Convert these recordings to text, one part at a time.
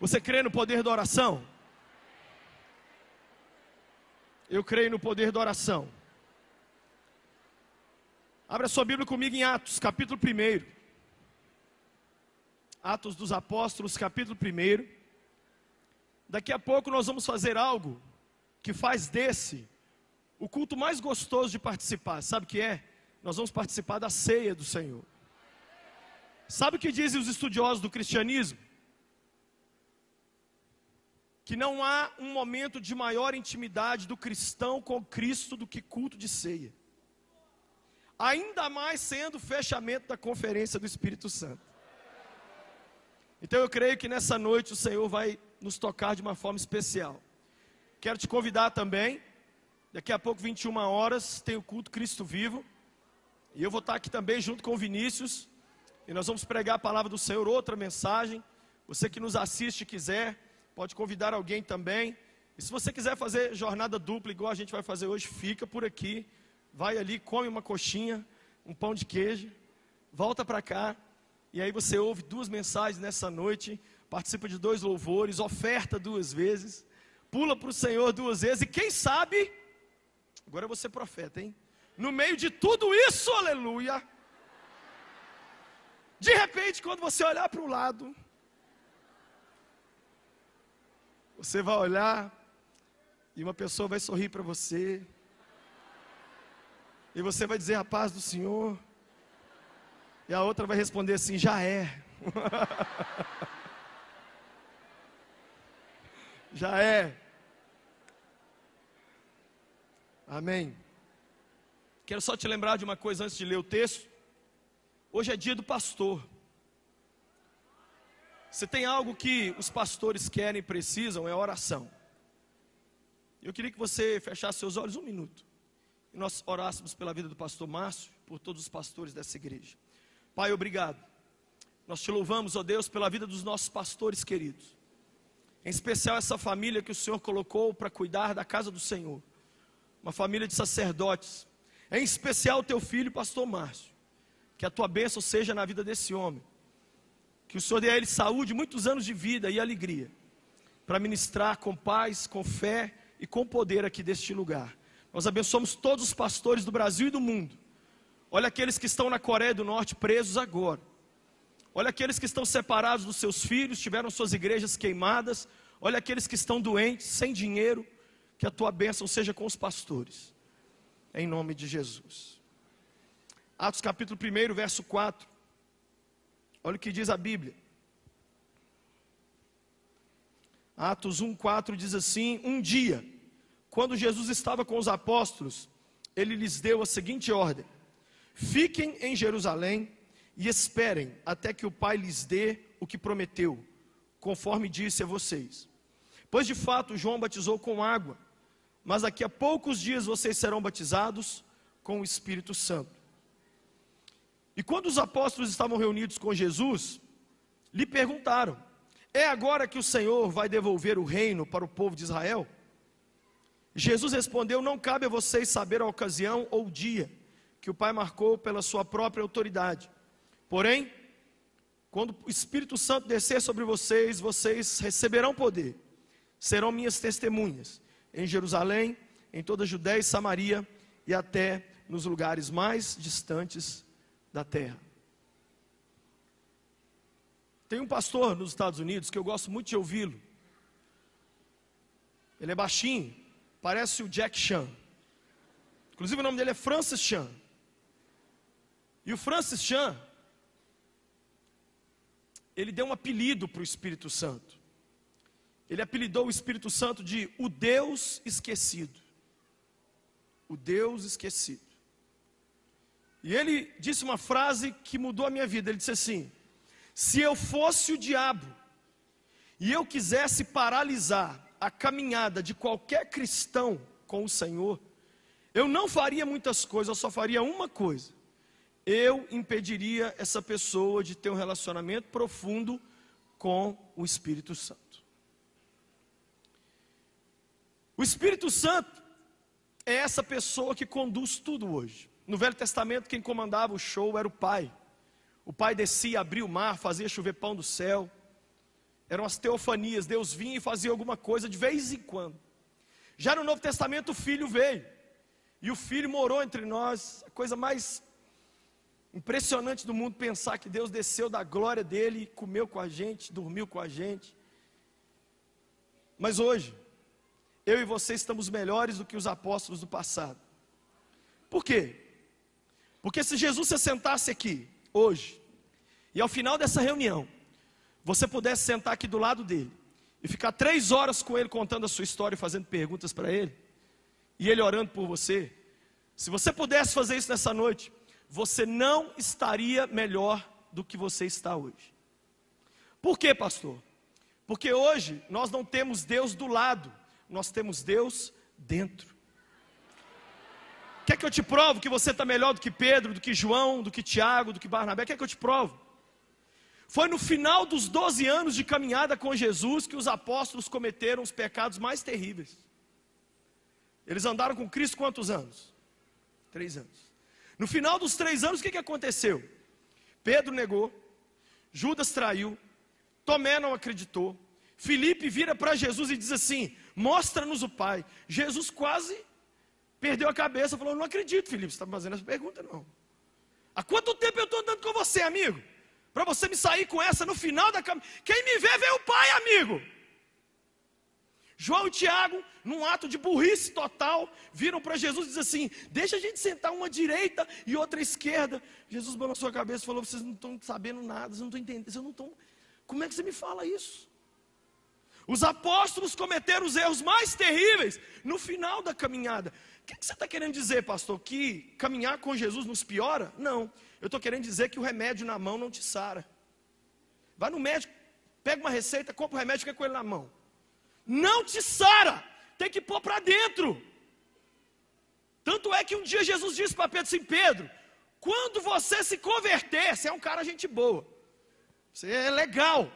Você crê no poder da oração? Eu creio no poder da oração. Abra sua Bíblia comigo em Atos, capítulo 1. Atos dos Apóstolos, capítulo 1. Daqui a pouco nós vamos fazer algo que faz desse o culto mais gostoso de participar. Sabe o que é? Nós vamos participar da ceia do Senhor. Sabe o que dizem os estudiosos do cristianismo? Que não há um momento de maior intimidade do cristão com Cristo do que culto de ceia. Ainda mais sendo o fechamento da conferência do Espírito Santo. Então eu creio que nessa noite o Senhor vai nos tocar de uma forma especial. Quero te convidar também, daqui a pouco 21 horas tem o culto Cristo Vivo. E eu vou estar aqui também junto com o Vinícius. E nós vamos pregar a palavra do Senhor, outra mensagem. Você que nos assiste quiser, pode convidar alguém também. E se você quiser fazer jornada dupla, igual a gente vai fazer hoje, fica por aqui, vai ali, come uma coxinha, um pão de queijo, volta para cá, e aí você ouve duas mensagens nessa noite, participa de dois louvores, oferta duas vezes, pula para o Senhor duas vezes, e quem sabe, agora você profeta, hein? No meio de tudo isso, aleluia, de repente, quando você olhar para o lado, Você vai olhar e uma pessoa vai sorrir para você. E você vai dizer a paz do Senhor. E a outra vai responder assim: já é. já é. Amém. Quero só te lembrar de uma coisa antes de ler o texto. Hoje é dia do pastor. Se tem algo que os pastores querem e precisam, é oração. Eu queria que você fechasse seus olhos um minuto. E nós orássemos pela vida do pastor Márcio, por todos os pastores dessa igreja. Pai, obrigado. Nós te louvamos, ó Deus, pela vida dos nossos pastores queridos. Em especial essa família que o Senhor colocou para cuidar da casa do Senhor. Uma família de sacerdotes. Em especial o teu filho, pastor Márcio. Que a tua bênção seja na vida desse homem que o Senhor dê a ele saúde, muitos anos de vida e alegria, para ministrar com paz, com fé e com poder aqui deste lugar. Nós abençoamos todos os pastores do Brasil e do mundo. Olha aqueles que estão na Coreia do Norte presos agora. Olha aqueles que estão separados dos seus filhos, tiveram suas igrejas queimadas. Olha aqueles que estão doentes, sem dinheiro. Que a tua bênção seja com os pastores. Em nome de Jesus. Atos capítulo 1, verso 4. Olha o que diz a Bíblia. Atos 1,4 diz assim: Um dia, quando Jesus estava com os apóstolos, ele lhes deu a seguinte ordem: Fiquem em Jerusalém e esperem até que o Pai lhes dê o que prometeu, conforme disse a vocês. Pois de fato João batizou com água, mas daqui a poucos dias vocês serão batizados com o Espírito Santo. E quando os apóstolos estavam reunidos com Jesus, lhe perguntaram: É agora que o Senhor vai devolver o reino para o povo de Israel? Jesus respondeu: Não cabe a vocês saber a ocasião ou o dia que o Pai marcou pela sua própria autoridade. Porém, quando o Espírito Santo descer sobre vocês, vocês receberão poder. Serão minhas testemunhas em Jerusalém, em toda a Judéia e Samaria e até nos lugares mais distantes da terra. Tem um pastor nos Estados Unidos que eu gosto muito de ouvi-lo. Ele é baixinho, parece o Jack Chan. Inclusive o nome dele é Francis Chan. E o Francis Chan, ele deu um apelido para o Espírito Santo. Ele apelidou o Espírito Santo de o Deus esquecido. O Deus esquecido. E ele disse uma frase que mudou a minha vida. Ele disse assim: Se eu fosse o diabo e eu quisesse paralisar a caminhada de qualquer cristão com o Senhor, eu não faria muitas coisas, eu só faria uma coisa. Eu impediria essa pessoa de ter um relacionamento profundo com o Espírito Santo. O Espírito Santo é essa pessoa que conduz tudo hoje. No Velho Testamento, quem comandava o show era o pai. O pai descia, abria o mar, fazia chover pão do céu. eram as teofanias, Deus vinha e fazia alguma coisa de vez em quando. Já no Novo Testamento o Filho veio, e o Filho morou entre nós, a coisa mais impressionante do mundo pensar que Deus desceu da glória dele, comeu com a gente, dormiu com a gente. Mas hoje, eu e você estamos melhores do que os apóstolos do passado. Por quê? Porque se Jesus se sentasse aqui, hoje, e ao final dessa reunião, você pudesse sentar aqui do lado dele, e ficar três horas com ele contando a sua história e fazendo perguntas para ele, e ele orando por você, se você pudesse fazer isso nessa noite, você não estaria melhor do que você está hoje. Por quê, pastor? Porque hoje nós não temos Deus do lado, nós temos Deus dentro. Que eu te provo que você está melhor do que Pedro, do que João, do que Tiago, do que Barnabé? Quer que eu te provo? Foi no final dos 12 anos de caminhada com Jesus que os apóstolos cometeram os pecados mais terríveis. Eles andaram com Cristo quantos anos? Três anos. No final dos três anos, o que, que aconteceu? Pedro negou, Judas traiu, Tomé não acreditou, Felipe vira para Jesus e diz assim: Mostra-nos o Pai. Jesus quase perdeu a cabeça, falou: Não acredito, Felipe, você está fazendo essa pergunta, não. Há quanto tempo eu estou andando com você, amigo? Para você me sair com essa no final da caminhada. Quem me vê, vê o Pai, amigo. João e Tiago, num ato de burrice total, viram para Jesus e dizem assim: Deixa a gente sentar uma direita e outra esquerda. Jesus balançou a cabeça e falou: Vocês não estão sabendo nada, vocês não estão entendendo, vocês não estão. Como é que você me fala isso? Os apóstolos cometeram os erros mais terríveis no final da caminhada. O que você está querendo dizer, pastor? Que caminhar com Jesus nos piora? Não. Eu estou querendo dizer que o remédio na mão não te sara. Vai no médico, pega uma receita, compra o remédio e fica com ele na mão não te sara, tem que pôr para dentro. Tanto é que um dia Jesus disse para Pedro assim: Pedro, quando você se converter, você é um cara gente boa, você é legal,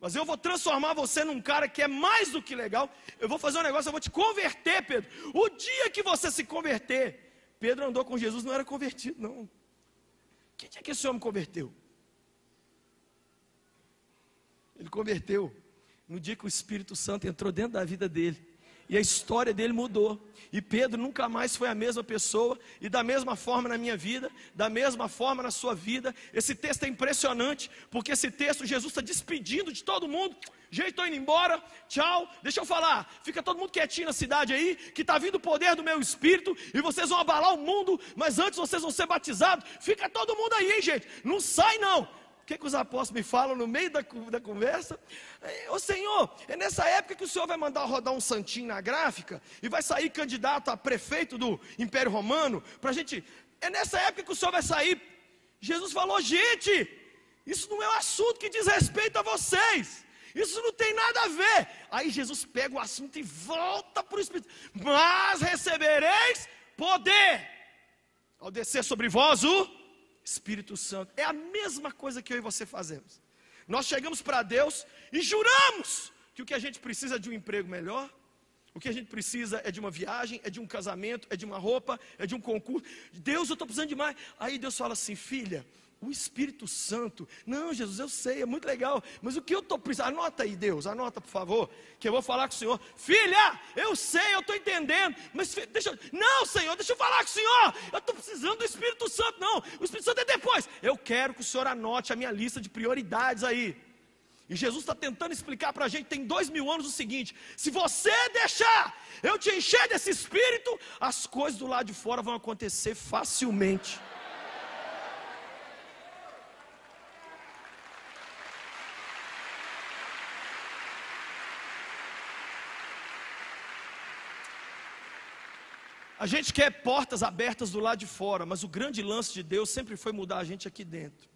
mas eu vou transformar você num cara que é mais do que legal. Eu vou fazer um negócio, eu vou te converter, Pedro. O dia que você se converter, Pedro andou com Jesus, não era convertido, não. Que dia que esse homem converteu? Ele converteu no dia que o Espírito Santo entrou dentro da vida dele. E a história dele mudou. E Pedro nunca mais foi a mesma pessoa. E da mesma forma na minha vida, da mesma forma na sua vida. Esse texto é impressionante, porque esse texto Jesus está despedindo de todo mundo. Gente, estou indo embora, tchau. Deixa eu falar, fica todo mundo quietinho na cidade aí, que está vindo o poder do meu espírito, e vocês vão abalar o mundo, mas antes vocês vão ser batizados. Fica todo mundo aí, hein, gente. Não sai não que, que os apóstolos me falam no meio da, da conversa? É, Ô Senhor, é nessa época que o Senhor vai mandar rodar um santinho na gráfica e vai sair candidato a prefeito do Império Romano, para a gente. É nessa época que o Senhor vai sair. Jesus falou, gente, isso não é um assunto que diz respeito a vocês. Isso não tem nada a ver. Aí Jesus pega o assunto e volta para o Espírito. Mas recebereis poder ao descer sobre vós o Espírito Santo. É a mesma coisa que eu e você fazemos. Nós chegamos para Deus e juramos que o que a gente precisa é de um emprego melhor, o que a gente precisa é de uma viagem, é de um casamento, é de uma roupa, é de um concurso. Deus, eu estou precisando de mais. Aí Deus fala assim: filha, o Espírito Santo. Não, Jesus, eu sei, é muito legal. Mas o que eu estou precisando? Anota aí, Deus, anota, por favor, que eu vou falar com o Senhor. Filha, eu sei, eu estou entendendo. Mas deixa. Não, Senhor, deixa eu falar com o Senhor. Eu estou precisando do Espírito Santo. Não, o Espírito Santo é depois. Eu quero que o Senhor anote a minha lista de prioridades aí. E Jesus está tentando explicar para a gente, tem dois mil anos, o seguinte: se você deixar eu te encher desse espírito, as coisas do lado de fora vão acontecer facilmente. Gente quer portas abertas do lado de fora, mas o grande lance de Deus sempre foi mudar a gente aqui dentro.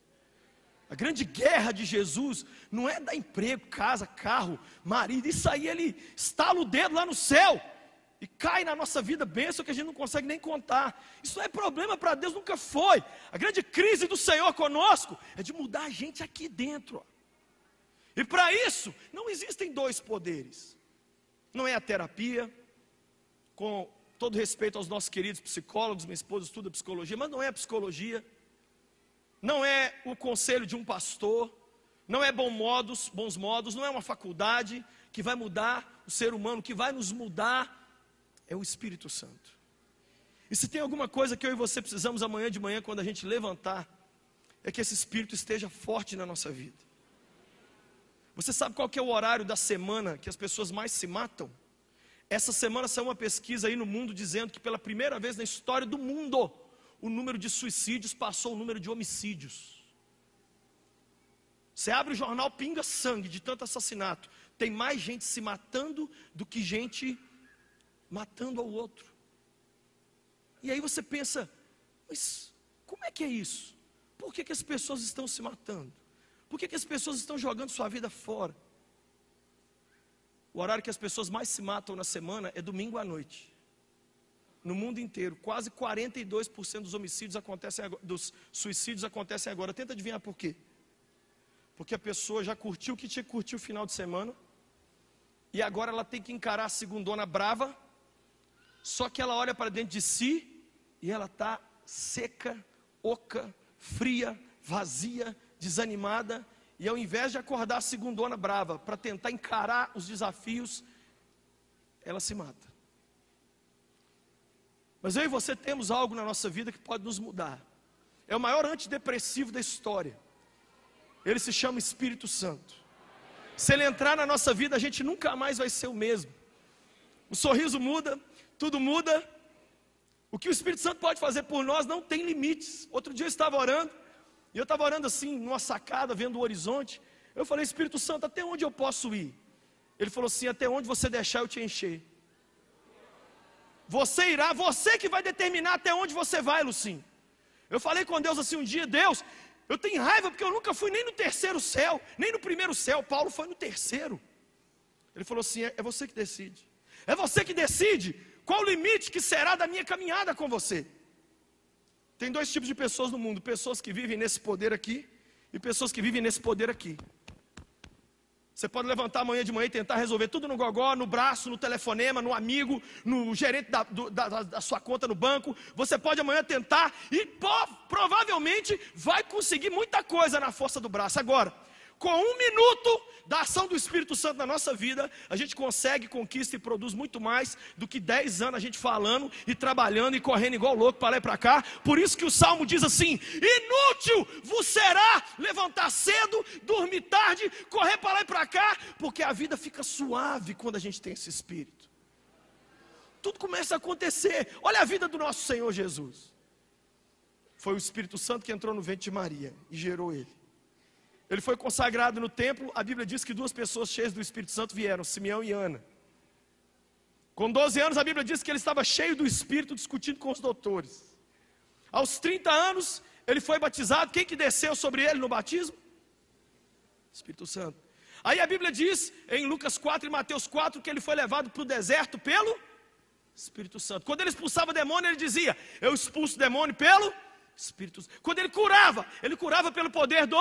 A grande guerra de Jesus não é dar emprego, casa, carro, marido, isso aí ele estala o dedo lá no céu e cai na nossa vida bênção que a gente não consegue nem contar. Isso não é problema para Deus, nunca foi. A grande crise do Senhor conosco é de mudar a gente aqui dentro. E para isso, não existem dois poderes. Não é a terapia, com todo respeito aos nossos queridos psicólogos, minha esposa estuda psicologia, mas não é psicologia, não é o conselho de um pastor, não é bom modos, bons modos, não é uma faculdade que vai mudar o ser humano, que vai nos mudar, é o Espírito Santo. E se tem alguma coisa que eu e você precisamos amanhã de manhã, quando a gente levantar, é que esse Espírito esteja forte na nossa vida. Você sabe qual que é o horário da semana que as pessoas mais se matam? Essa semana saiu uma pesquisa aí no mundo dizendo que pela primeira vez na história do mundo, o número de suicídios passou o número de homicídios. Você abre o jornal, pinga sangue de tanto assassinato. Tem mais gente se matando do que gente matando ao outro. E aí você pensa, mas como é que é isso? Por que, que as pessoas estão se matando? Por que, que as pessoas estão jogando sua vida fora? O horário que as pessoas mais se matam na semana é domingo à noite. No mundo inteiro, quase 42% dos homicídios acontecem agora, dos suicídios acontecem agora. Tenta adivinhar por quê? Porque a pessoa já curtiu o que tinha que curtir o final de semana, e agora ela tem que encarar a segundona brava, só que ela olha para dentro de si e ela está seca, oca, fria, vazia, desanimada, e ao invés de acordar a segundona brava para tentar encarar os desafios, ela se mata. Mas eu e você temos algo na nossa vida que pode nos mudar. É o maior antidepressivo da história. Ele se chama Espírito Santo. Se ele entrar na nossa vida, a gente nunca mais vai ser o mesmo. O sorriso muda, tudo muda. O que o Espírito Santo pode fazer por nós não tem limites. Outro dia eu estava orando, e eu estava orando assim, numa sacada, vendo o horizonte. Eu falei, Espírito Santo, até onde eu posso ir? Ele falou assim: até onde você deixar eu te encher. Você irá, você que vai determinar até onde você vai, Lucim. Eu falei com Deus assim um dia, Deus, eu tenho raiva porque eu nunca fui nem no terceiro céu, nem no primeiro céu. Paulo foi no terceiro. Ele falou assim: é, é você que decide. É você que decide qual o limite que será da minha caminhada com você. Tem dois tipos de pessoas no mundo: pessoas que vivem nesse poder aqui e pessoas que vivem nesse poder aqui. Você pode levantar amanhã de manhã e tentar resolver tudo no gogó, no braço, no telefonema, no amigo, no gerente da, do, da, da sua conta no banco. Você pode amanhã tentar e provavelmente vai conseguir muita coisa na força do braço. Agora, com um minuto da ação do Espírito Santo na nossa vida, a gente consegue, conquista e produz muito mais do que dez anos a gente falando e trabalhando e correndo igual louco para lá e para cá. Por isso que o Salmo diz assim: inútil vos será levantar cedo, dormir tarde, correr para lá e para cá, porque a vida fica suave quando a gente tem esse Espírito. Tudo começa a acontecer. Olha a vida do nosso Senhor Jesus. Foi o Espírito Santo que entrou no ventre de Maria e gerou ele. Ele foi consagrado no templo. A Bíblia diz que duas pessoas cheias do Espírito Santo vieram, Simeão e Ana. Com 12 anos, a Bíblia diz que ele estava cheio do Espírito, discutindo com os doutores. Aos 30 anos, ele foi batizado. Quem que desceu sobre ele no batismo? Espírito Santo. Aí a Bíblia diz, em Lucas 4 e Mateus 4, que ele foi levado para o deserto pelo Espírito Santo. Quando ele expulsava demônio, ele dizia: Eu expulso demônio pelo Espírito Santo. Quando ele curava, ele curava pelo poder do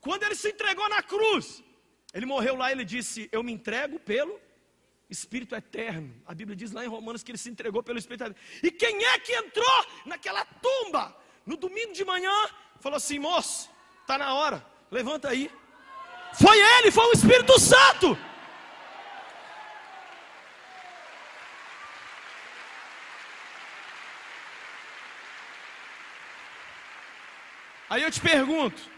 quando ele se entregou na cruz, ele morreu lá e ele disse: Eu me entrego pelo Espírito eterno. A Bíblia diz lá em Romanos que ele se entregou pelo Espírito eterno. E quem é que entrou naquela tumba no domingo de manhã? Falou assim: moço, está na hora, levanta aí. Foi ele, foi o Espírito Santo. Aí eu te pergunto: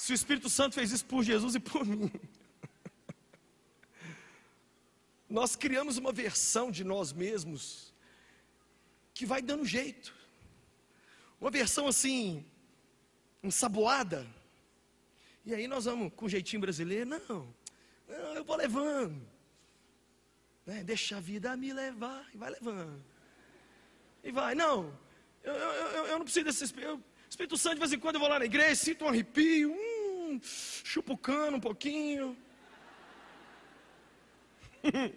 se o Espírito Santo fez isso por Jesus e por mim. Nós criamos uma versão de nós mesmos que vai dando jeito. Uma versão assim, ensaboada. E aí nós vamos com jeitinho brasileiro, não, não eu vou levando. Né? Deixa a vida me levar, e vai levando. E vai, não, eu, eu, eu, eu não preciso desse Espírito. Espírito Santo, de vez em quando eu vou lá na igreja, sinto um arrepio, hum, chupo o cano um pouquinho.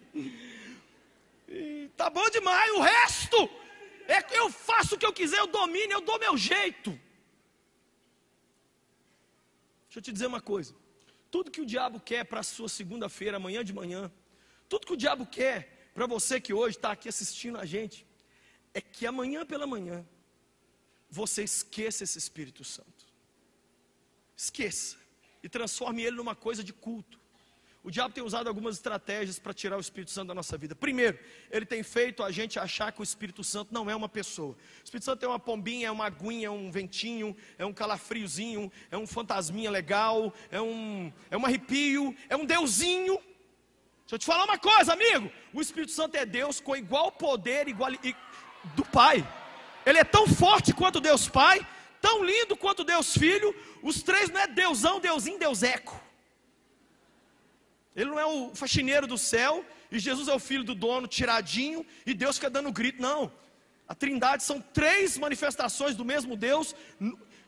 e tá bom demais, o resto é que eu faço o que eu quiser, eu domino, eu dou meu jeito. Deixa eu te dizer uma coisa. Tudo que o diabo quer para a sua segunda-feira, amanhã de manhã, tudo que o diabo quer para você que hoje está aqui assistindo a gente, é que amanhã pela manhã você esqueça esse Espírito Santo. Esqueça. E transforme ele numa coisa de culto. O diabo tem usado algumas estratégias para tirar o Espírito Santo da nossa vida. Primeiro, ele tem feito a gente achar que o Espírito Santo não é uma pessoa. O Espírito Santo é uma pombinha, é uma aguinha, é um ventinho, é um calafriozinho, é um fantasminha legal, é um, é um arrepio, é um deusinho. Deixa eu te falar uma coisa, amigo. O Espírito Santo é Deus com igual poder igual, do Pai. Ele é tão forte quanto Deus Pai, tão lindo quanto Deus Filho. Os três não é Deusão, Deusinho, Deus Eco. Ele não é o faxineiro do céu e Jesus é o filho do dono, tiradinho, e Deus fica dando grito. Não. A Trindade são três manifestações do mesmo Deus,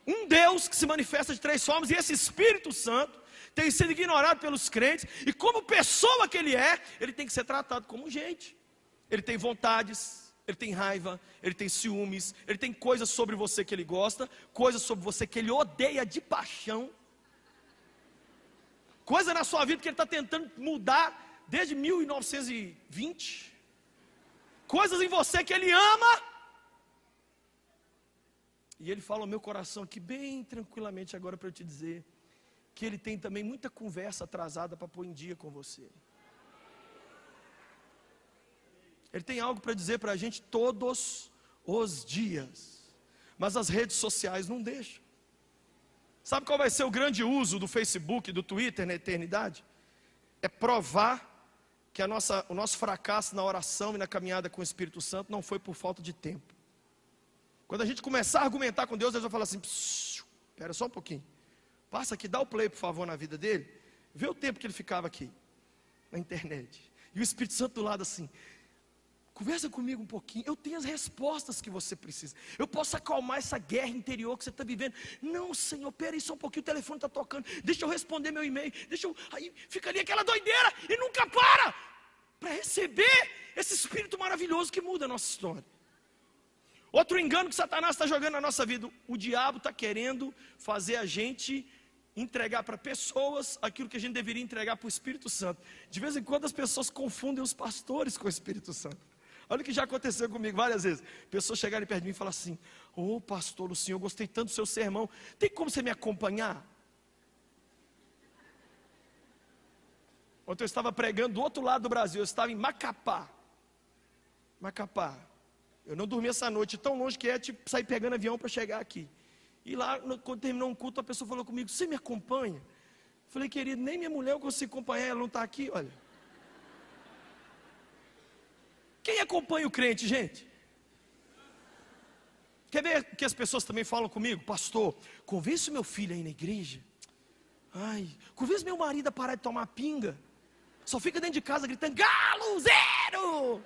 um Deus que se manifesta de três formas, e esse Espírito Santo tem sido ignorado pelos crentes, e como pessoa que ele é, ele tem que ser tratado como gente. Ele tem vontades, ele tem raiva, ele tem ciúmes, ele tem coisas sobre você que ele gosta, coisas sobre você que ele odeia de paixão. Coisa na sua vida que ele está tentando mudar desde 1920, coisas em você que ele ama, e ele fala ao meu coração aqui, bem tranquilamente, agora para eu te dizer, que ele tem também muita conversa atrasada para pôr em dia com você. Ele tem algo para dizer para a gente todos os dias, mas as redes sociais não deixam. Sabe qual vai ser o grande uso do Facebook, do Twitter na eternidade? É provar que a nossa, o nosso fracasso na oração e na caminhada com o Espírito Santo não foi por falta de tempo. Quando a gente começar a argumentar com Deus, Deus vai falar assim: espera só um pouquinho. Passa aqui, dá o play, por favor, na vida dele. Vê o tempo que ele ficava aqui, na internet. E o Espírito Santo do lado assim: Conversa comigo um pouquinho. Eu tenho as respostas que você precisa. Eu posso acalmar essa guerra interior que você está vivendo. Não, Senhor, peraí só um pouquinho. O telefone está tocando. Deixa eu responder meu e-mail. Deixa eu. Aí fica ali aquela doideira e nunca para para receber esse espírito maravilhoso que muda a nossa história. Outro engano que Satanás está jogando na nossa vida. O diabo está querendo fazer a gente entregar para pessoas aquilo que a gente deveria entregar para o Espírito Santo. De vez em quando as pessoas confundem os pastores com o Espírito Santo. Olha o que já aconteceu comigo várias vezes. Pessoas chegarem perto de mim e falar assim: Ô oh, pastor Lucinho, eu gostei tanto do seu sermão. Tem como você me acompanhar? Ontem eu estava pregando do outro lado do Brasil, eu estava em Macapá. Macapá. Eu não dormi essa noite, tão longe que é tipo sair pegando avião para chegar aqui. E lá, quando terminou um culto, a pessoa falou comigo: Você me acompanha? Eu falei, querido, nem minha mulher eu consigo acompanhar, ela não está aqui, olha. Quem acompanha o crente, gente? Quer ver que as pessoas também falam comigo, pastor? Convence meu filho aí na igreja. Ai, convence meu marido a parar de tomar pinga. Só fica dentro de casa gritando: Galo, zero!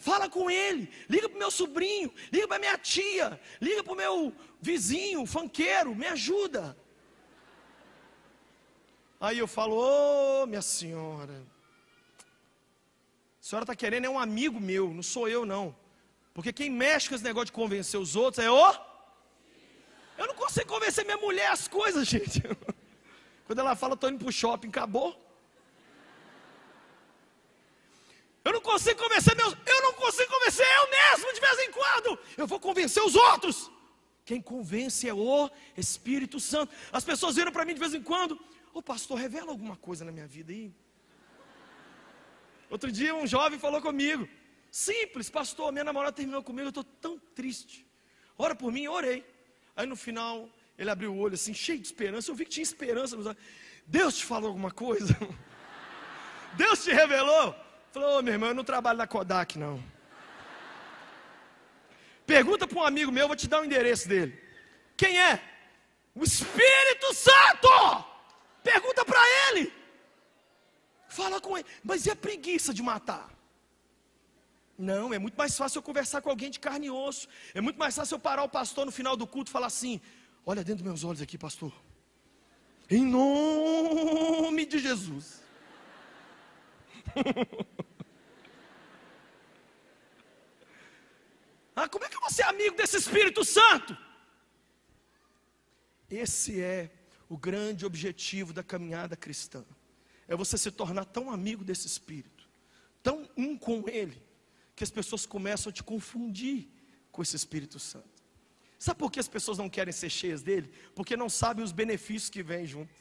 Fala com ele, liga para meu sobrinho, liga para minha tia, liga para o meu vizinho, fanqueiro, me ajuda. Aí eu falo, ô oh, minha senhora, a senhora está querendo é um amigo meu, não sou eu não. Porque quem mexe com esse negócio de convencer os outros é o. Eu não consigo convencer minha mulher as coisas, gente. Quando ela fala, estou indo para o shopping, acabou. Eu não consigo convencer meus. Eu não consigo convencer eu mesmo de vez em quando. Eu vou convencer os outros. Quem convence é o Espírito Santo. As pessoas viram para mim de vez em quando. Ô pastor, revela alguma coisa na minha vida aí. Outro dia um jovem falou comigo. Simples, pastor, minha namorada terminou comigo, eu estou tão triste. Ora por mim, orei. Aí no final, ele abriu o olho assim, cheio de esperança. Eu vi que tinha esperança. Deus te falou alguma coisa? Deus te revelou? Falou, oh, meu irmão, eu não trabalho na Kodak, não. Pergunta para um amigo meu, eu vou te dar o endereço dele. Quem é? O Espírito Santo! Pergunta para ele. Fala com ele. Mas e a preguiça de matar? Não, é muito mais fácil eu conversar com alguém de carne e osso. É muito mais fácil eu parar o pastor no final do culto e falar assim: Olha dentro dos meus olhos aqui, pastor. Em nome de Jesus. ah, como é que você é amigo desse Espírito Santo? Esse é o grande objetivo da caminhada cristã é você se tornar tão amigo desse Espírito, tão um com Ele, que as pessoas começam a te confundir com esse Espírito Santo. Sabe por que as pessoas não querem ser cheias dele? Porque não sabem os benefícios que vêm junto.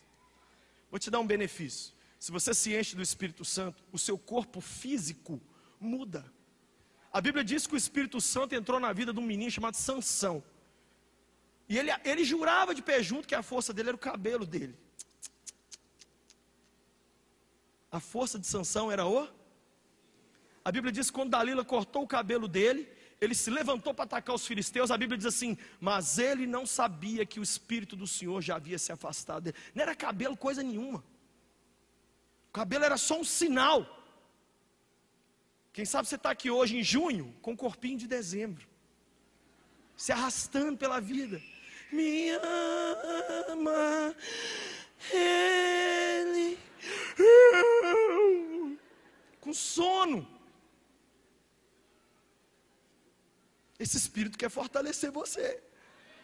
Vou te dar um benefício. Se você se enche do Espírito Santo, o seu corpo físico muda. A Bíblia diz que o Espírito Santo entrou na vida de um menino chamado Sansão. E ele, ele jurava de pé junto que a força dele era o cabelo dele. A força de Sansão era o. A Bíblia diz que quando Dalila cortou o cabelo dele, ele se levantou para atacar os filisteus. A Bíblia diz assim: Mas ele não sabia que o Espírito do Senhor já havia se afastado dele. Não era cabelo coisa nenhuma. O cabelo era só um sinal. Quem sabe você está aqui hoje em junho com um corpinho de dezembro, se arrastando pela vida. Me ama, Ele, com sono. Esse Espírito quer fortalecer você.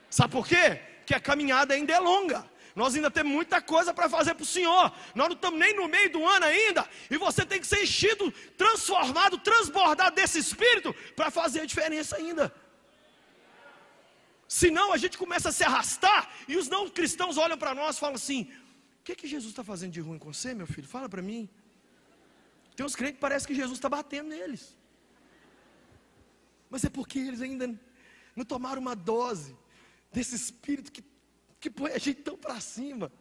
Sabe por quê? Que a caminhada ainda é longa. Nós ainda temos muita coisa para fazer para o Senhor. Nós não estamos nem no meio do ano ainda. E você tem que ser enchido, transformado, transbordado desse Espírito para fazer a diferença ainda. Senão a gente começa a se arrastar e os não cristãos olham para nós e falam assim: O que, que Jesus está fazendo de ruim com você, meu filho? Fala para mim. Tem uns crentes que parece que Jesus está batendo neles. Mas é porque eles ainda não tomaram uma dose desse espírito que, que põe a gente tão para cima.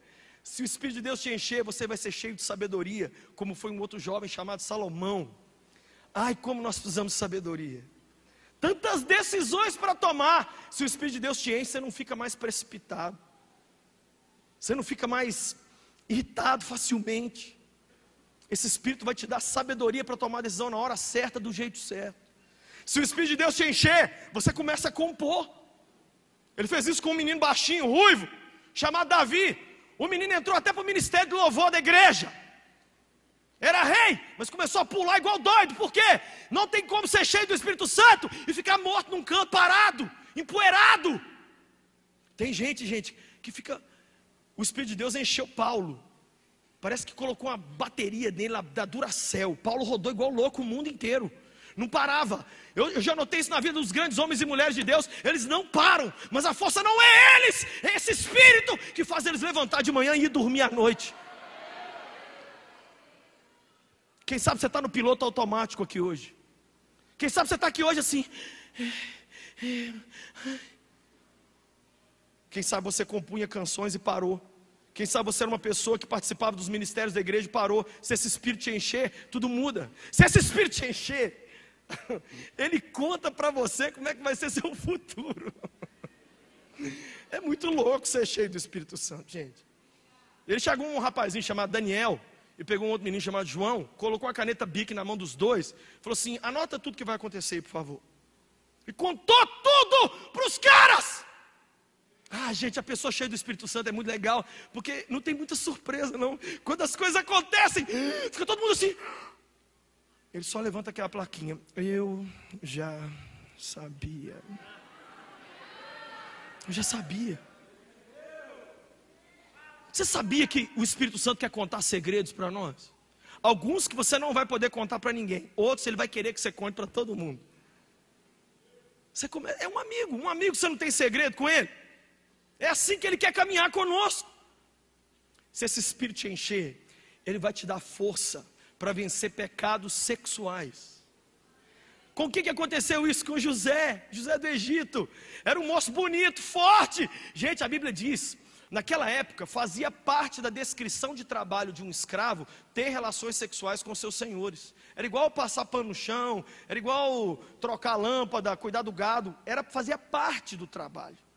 Se o Espírito de Deus te encher, você vai ser cheio de sabedoria, como foi um outro jovem chamado Salomão. Ai, como nós precisamos de sabedoria. Tantas decisões para tomar. Se o Espírito de Deus te enche, você não fica mais precipitado. Você não fica mais irritado facilmente. Esse Espírito vai te dar sabedoria para tomar a decisão na hora certa, do jeito certo. Se o Espírito de Deus te encher, você começa a compor. Ele fez isso com um menino baixinho, ruivo, chamado Davi. O menino entrou até para o ministério de louvor da igreja. Era rei, mas começou a pular igual doido. Por quê? Não tem como ser cheio do Espírito Santo e ficar morto num canto, parado, empoeirado. Tem gente, gente, que fica. O Espírito de Deus encheu Paulo. Parece que colocou uma bateria nele da Duracell. Paulo rodou igual louco o mundo inteiro não parava. Eu, eu, já notei isso na vida dos grandes homens e mulheres de Deus, eles não param, mas a força não é eles, é esse espírito que faz eles levantar de manhã e ir dormir à noite. Quem sabe você está no piloto automático aqui hoje? Quem sabe você está aqui hoje assim? Quem sabe você compunha canções e parou. Quem sabe você era uma pessoa que participava dos ministérios da igreja e parou. Se esse espírito te encher, tudo muda. Se esse espírito te encher, Ele conta para você como é que vai ser seu futuro. É muito louco ser cheio do Espírito Santo, gente. Ele chegou um rapazinho chamado Daniel e pegou um outro menino chamado João, colocou a caneta Bic na mão dos dois, falou assim: anota tudo que vai acontecer por favor. E contou tudo para os caras. Ah, gente, a pessoa cheia do Espírito Santo é muito legal, porque não tem muita surpresa, não. Quando as coisas acontecem, fica todo mundo assim. Ele só levanta aquela plaquinha. Eu já sabia. Eu já sabia. Você sabia que o Espírito Santo quer contar segredos para nós? Alguns que você não vai poder contar para ninguém, outros ele vai querer que você conte para todo mundo. Você come... É um amigo, um amigo você não tem segredo com ele. É assim que ele quer caminhar conosco. Se esse Espírito te encher, ele vai te dar força para vencer pecados sexuais. Com o que, que aconteceu isso com José? José do Egito. Era um moço bonito, forte. Gente, a Bíblia diz: naquela época fazia parte da descrição de trabalho de um escravo ter relações sexuais com seus senhores. Era igual passar pano no chão, era igual trocar lâmpada, cuidar do gado. Era fazia parte do trabalho.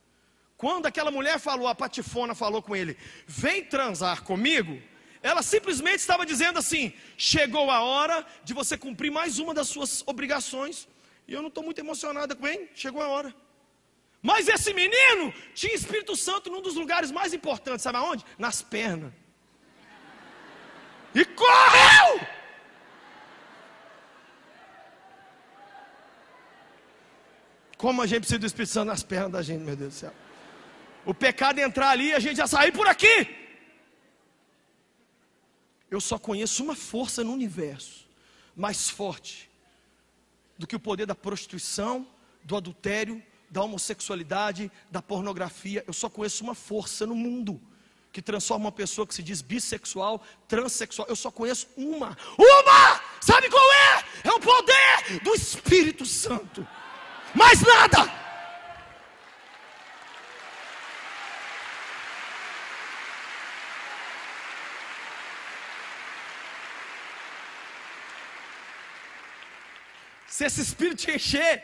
Quando aquela mulher falou, a patifona falou com ele: Vem transar comigo. Ela simplesmente estava dizendo assim: chegou a hora de você cumprir mais uma das suas obrigações. E eu não estou muito emocionada com ele, chegou a hora. Mas esse menino tinha Espírito Santo num dos lugares mais importantes, sabe aonde? Nas pernas. E correu! Como a gente precisa do Espírito Santo nas pernas da gente, meu Deus do céu. O pecado entrar ali, a gente já sair por aqui. Eu só conheço uma força no universo mais forte do que o poder da prostituição, do adultério, da homossexualidade, da pornografia. Eu só conheço uma força no mundo que transforma uma pessoa que se diz bissexual, transexual. Eu só conheço uma. Uma! Sabe qual é? É o poder do Espírito Santo. Mais nada! Se esse espírito te encher,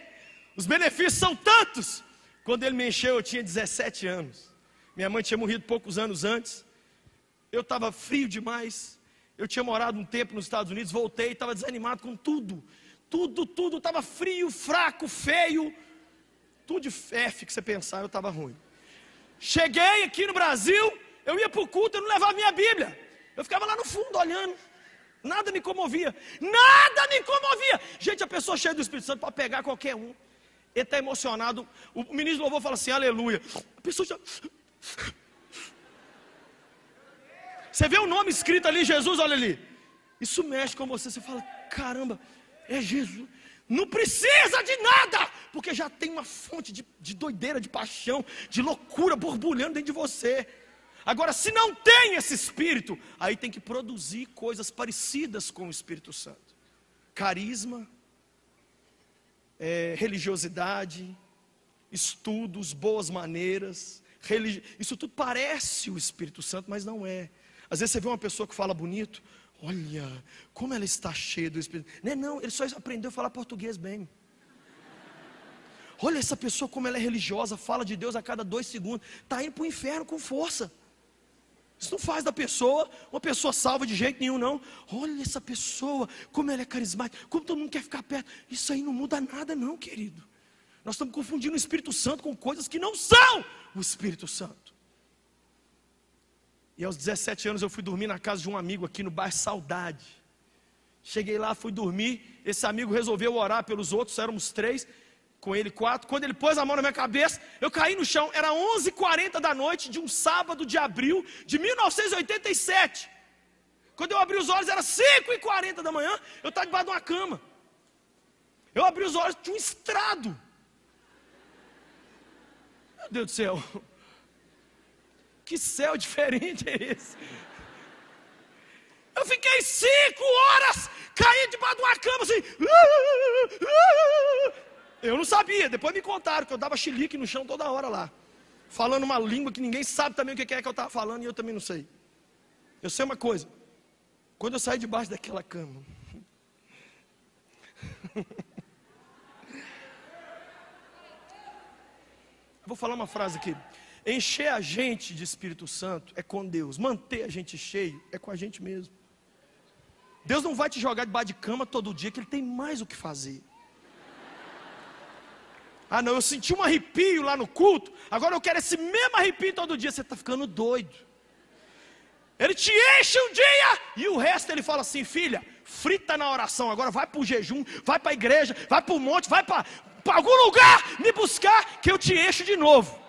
os benefícios são tantos. Quando ele me encheu, eu tinha 17 anos. Minha mãe tinha morrido poucos anos antes. Eu estava frio demais. Eu tinha morado um tempo nos Estados Unidos, voltei, estava desanimado com tudo. Tudo, tudo, estava frio, fraco, feio. Tudo de F que você pensar, eu estava ruim. Cheguei aqui no Brasil, eu ia para o culto, eu não levava minha Bíblia. Eu ficava lá no fundo olhando. Nada me comovia. Nada me comovia. Gente, a pessoa cheia do Espírito Santo para pegar qualquer um. Ele está emocionado. O ministro do louvor fala assim, aleluia. A pessoa já... Você vê o nome escrito ali, Jesus, olha ali. Isso mexe com você. Você fala, caramba, é Jesus. Não precisa de nada, porque já tem uma fonte de, de doideira, de paixão, de loucura borbulhando dentro de você. Agora, se não tem esse espírito, aí tem que produzir coisas parecidas com o Espírito Santo: carisma, é, religiosidade, estudos, boas maneiras. Religi... Isso tudo parece o Espírito Santo, mas não é. Às vezes você vê uma pessoa que fala bonito, olha, como ela está cheia do Espírito. Não é não, ele só aprendeu a falar português bem. Olha essa pessoa como ela é religiosa, fala de Deus a cada dois segundos, está indo para o inferno com força. Isso não faz da pessoa uma pessoa salva de jeito nenhum, não. Olha essa pessoa, como ela é carismática, como todo mundo quer ficar perto. Isso aí não muda nada, não, querido. Nós estamos confundindo o Espírito Santo com coisas que não são o Espírito Santo. E aos 17 anos eu fui dormir na casa de um amigo aqui no bairro Saudade. Cheguei lá, fui dormir. Esse amigo resolveu orar pelos outros, éramos três com ele quatro. Quando ele pôs a mão na minha cabeça, eu caí no chão. Era 11h40 da noite de um sábado de abril de 1987. Quando eu abri os olhos, era 5h40 da manhã. Eu estava debaixo de uma cama. Eu abri os olhos, tinha um estrado. Meu Deus do céu. Que céu diferente é esse? Eu fiquei cinco horas caí debaixo de uma cama assim. Eu não sabia, depois me contaram que eu dava chilique no chão toda hora lá. Falando uma língua que ninguém sabe também o que é que eu estava falando e eu também não sei. Eu sei uma coisa. Quando eu saí debaixo daquela cama. Vou falar uma frase aqui. Encher a gente de Espírito Santo é com Deus. Manter a gente cheio é com a gente mesmo. Deus não vai te jogar debaixo de cama todo dia, que Ele tem mais o que fazer. Ah, não, eu senti um arrepio lá no culto, agora eu quero esse mesmo arrepio todo dia. Você está ficando doido. Ele te enche um dia e o resto ele fala assim: filha, frita na oração, agora vai para o jejum, vai para a igreja, vai para o monte, vai para algum lugar me buscar que eu te encho de novo.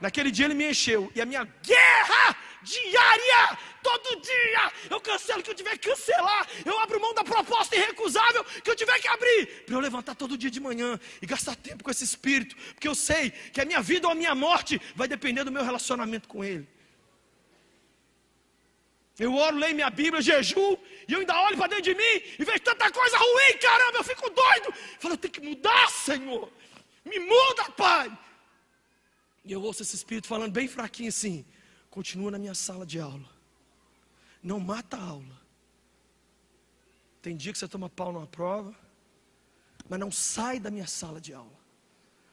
Naquele dia ele me encheu e a minha guerra diária todo dia. Eu cancelo o que eu tiver que cancelar. Eu abro mão da proposta irrecusável que eu tiver que abrir. Para eu levantar todo dia de manhã e gastar tempo com esse espírito. Porque eu sei que a minha vida ou a minha morte vai depender do meu relacionamento com Ele. Eu oro, leio minha Bíblia, jejuo, e eu ainda olho para dentro de mim e vejo tanta coisa ruim, caramba, eu fico doido. Falo, eu tenho que mudar, Senhor. Me muda, Pai. E eu ouço esse espírito falando bem fraquinho assim: continua na minha sala de aula não mata a aula. Tem dia que você toma pau numa prova, mas não sai da minha sala de aula.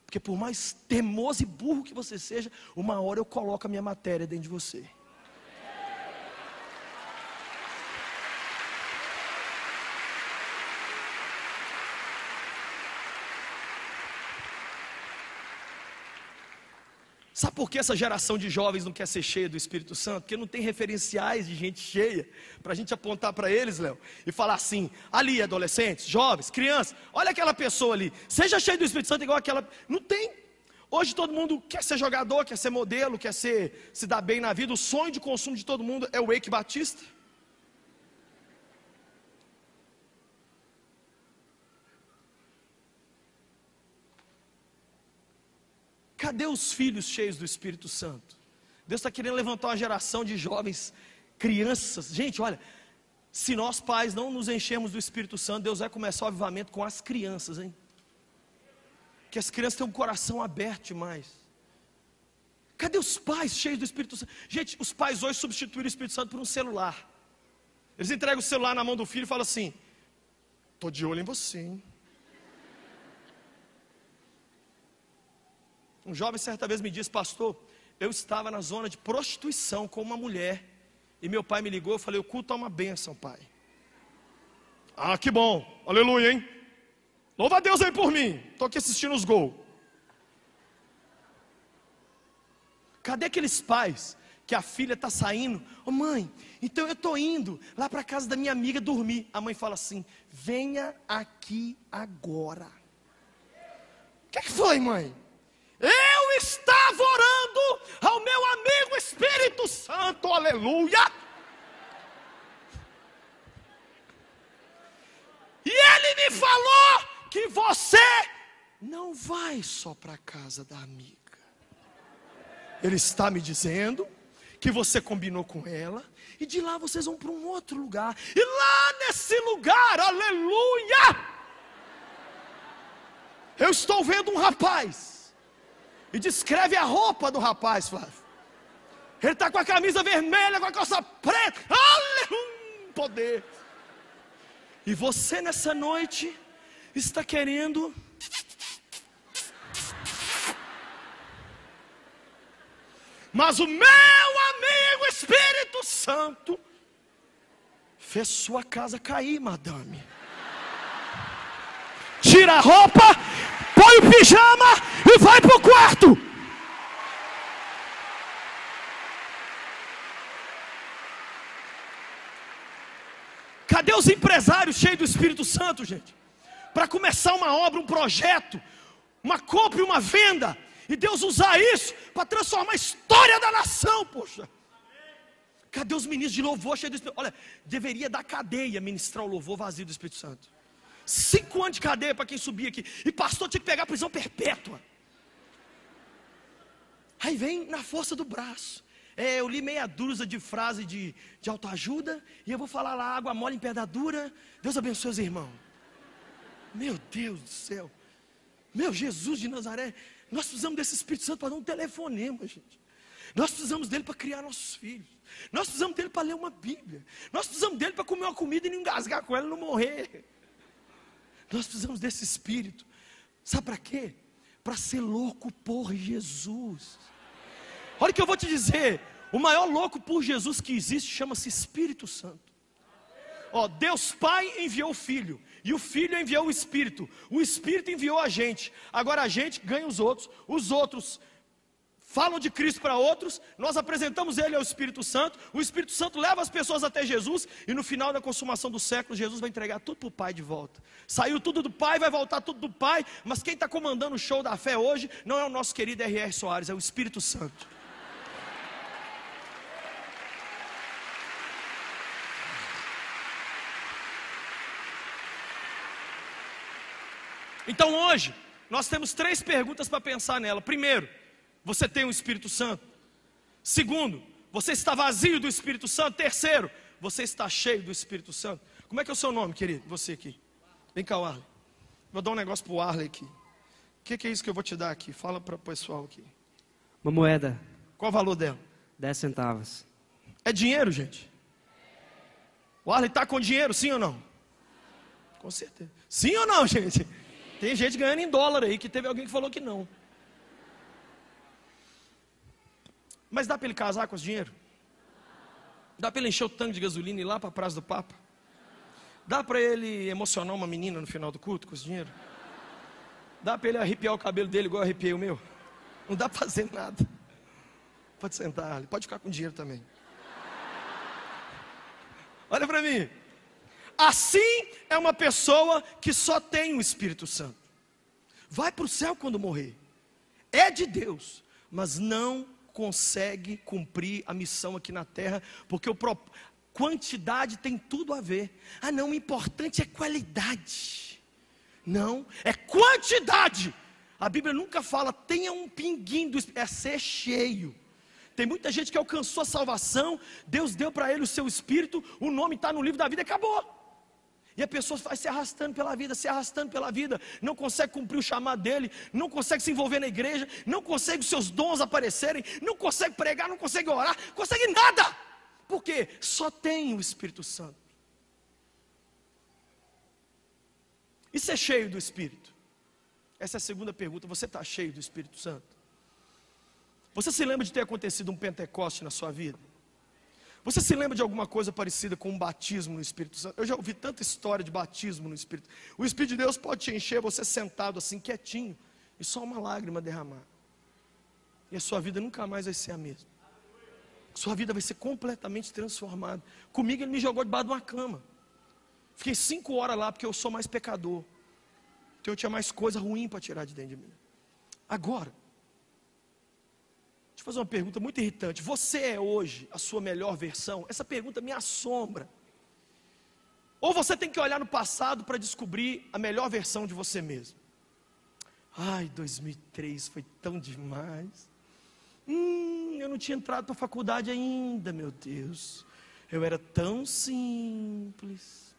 Porque por mais teimoso e burro que você seja, uma hora eu coloco a minha matéria dentro de você. Sabe por que essa geração de jovens não quer ser cheia do Espírito Santo? Porque não tem referenciais de gente cheia para a gente apontar para eles, Léo, e falar assim: ali, adolescentes, jovens, crianças, olha aquela pessoa ali, seja cheio do Espírito Santo igual aquela. Não tem. Hoje todo mundo quer ser jogador, quer ser modelo, quer ser, se dar bem na vida. O sonho de consumo de todo mundo é o Wake Batista. Cadê os filhos cheios do Espírito Santo? Deus está querendo levantar uma geração de jovens, crianças. Gente, olha, se nós pais não nos enchemos do Espírito Santo, Deus vai começar o avivamento com as crianças, hein? Que as crianças têm um coração aberto demais. Cadê os pais cheios do Espírito Santo? Gente, os pais hoje substituíram o Espírito Santo por um celular. Eles entregam o celular na mão do filho e falam assim: Estou de olho em você, hein? Um jovem certa vez me disse, pastor, eu estava na zona de prostituição com uma mulher. E meu pai me ligou, eu falei, o culto é uma bênção, pai. Ah, que bom, aleluia, hein? Louva a Deus aí por mim, estou aqui assistindo os gols. Cadê aqueles pais que a filha está saindo? Ô oh, mãe, então eu estou indo lá para casa da minha amiga dormir. A mãe fala assim: venha aqui agora. O que, que foi, mãe? Eu estava orando ao meu amigo Espírito Santo, aleluia. E ele me falou que você não vai só para a casa da amiga. Ele está me dizendo que você combinou com ela, e de lá vocês vão para um outro lugar, e lá nesse lugar, aleluia, eu estou vendo um rapaz, e descreve a roupa do rapaz, Flávio. Ele está com a camisa vermelha, com a calça preta, aleluia, poder. E você nessa noite está querendo Mas o meu amigo Espírito Santo fez sua casa cair, madame. Tira a roupa, põe o pijama e vai para o quarto. Cadê os empresários cheios do Espírito Santo, gente? Para começar uma obra, um projeto, uma compra e uma venda. E Deus usar isso para transformar a história da nação, poxa. Cadê os ministros de louvor cheios do Espírito? Olha, deveria dar cadeia ministrar o louvor vazio do Espírito Santo. Cinco anos de cadeia para quem subir aqui. E pastor tinha que pegar prisão perpétua. Aí vem na força do braço. É, eu li meia dúzia de frases de, de autoajuda. E eu vou falar lá, água mole em pedra dura. Deus abençoe os irmãos. Meu Deus do céu. Meu Jesus de Nazaré. Nós precisamos desse Espírito Santo para dar um telefonema, gente. Nós precisamos dele para criar nossos filhos. Nós precisamos dele para ler uma Bíblia. Nós precisamos dele para comer uma comida e não engasgar com ela e não morrer. Nós precisamos desse Espírito. Sabe para quê? Para ser louco por Jesus. Olha o que eu vou te dizer. O maior louco por Jesus que existe chama-se Espírito Santo. Ó, Deus Pai enviou o Filho. E o Filho enviou o Espírito. O Espírito enviou a gente. Agora a gente ganha os outros. Os outros falam de Cristo para outros. Nós apresentamos Ele ao Espírito Santo. O Espírito Santo leva as pessoas até Jesus. E no final da consumação do século, Jesus vai entregar tudo para o Pai de volta. Saiu tudo do Pai, vai voltar tudo do Pai. Mas quem está comandando o show da fé hoje não é o nosso querido R.R. Soares, é o Espírito Santo. Então hoje, nós temos três perguntas para pensar nela. Primeiro, você tem o Espírito Santo. Segundo, você está vazio do Espírito Santo. Terceiro, você está cheio do Espírito Santo. Como é que é o seu nome, querido? Você aqui. Vem cá, Arley. Vou dar um negócio para o Arley aqui. O que, que, é isso que eu vou te dar aqui? Fala para o pessoal aqui. Uma moeda. Qual o valor dela? Dez centavos. É dinheiro, gente? O Arley está com dinheiro, sim ou não? Com certeza. Sim ou não, gente? Tem gente ganhando em dólar aí, que teve alguém que falou que não. Mas dá para ele casar com esse dinheiro? Dá para ele encher o tanque de gasolina e ir lá para a Praça do Papa? Dá para ele emocionar uma menina no final do culto com esse dinheiro? Dá para ele arrepiar o cabelo dele igual eu arrepiei o meu? Não dá para fazer nada. Pode sentar, pode ficar com dinheiro também. Olha para mim. Assim é uma pessoa que só tem o Espírito Santo. Vai para o céu quando morrer. É de Deus, mas não consegue cumprir a missão aqui na terra, porque o quantidade tem tudo a ver. Ah, não, o importante é qualidade. Não, é quantidade. A Bíblia nunca fala tenha um pinguinho, do, é ser cheio. Tem muita gente que alcançou a salvação, Deus deu para ele o seu espírito, o nome está no livro da vida e acabou. E a pessoa vai se arrastando pela vida, se arrastando pela vida, não consegue cumprir o chamado dele, não consegue se envolver na igreja, não consegue os seus dons aparecerem, não consegue pregar, não consegue orar, consegue nada. Por quê? Só tem o Espírito Santo. E ser cheio do Espírito? Essa é a segunda pergunta. Você está cheio do Espírito Santo? Você se lembra de ter acontecido um Pentecoste na sua vida? Você se lembra de alguma coisa parecida com um batismo no Espírito Santo? Eu já ouvi tanta história de batismo no Espírito. O Espírito de Deus pode te encher você sentado assim, quietinho, e só uma lágrima derramar. E a sua vida nunca mais vai ser a mesma. Sua vida vai ser completamente transformada. Comigo ele me jogou debaixo de uma cama. Fiquei cinco horas lá porque eu sou mais pecador. Então eu tinha mais coisa ruim para tirar de dentro de mim. Agora, Deixa eu fazer uma pergunta muito irritante. Você é hoje a sua melhor versão? Essa pergunta me assombra. Ou você tem que olhar no passado para descobrir a melhor versão de você mesmo. Ai, 2003 foi tão demais. Hum, eu não tinha entrado para a faculdade ainda, meu Deus. Eu era tão simples.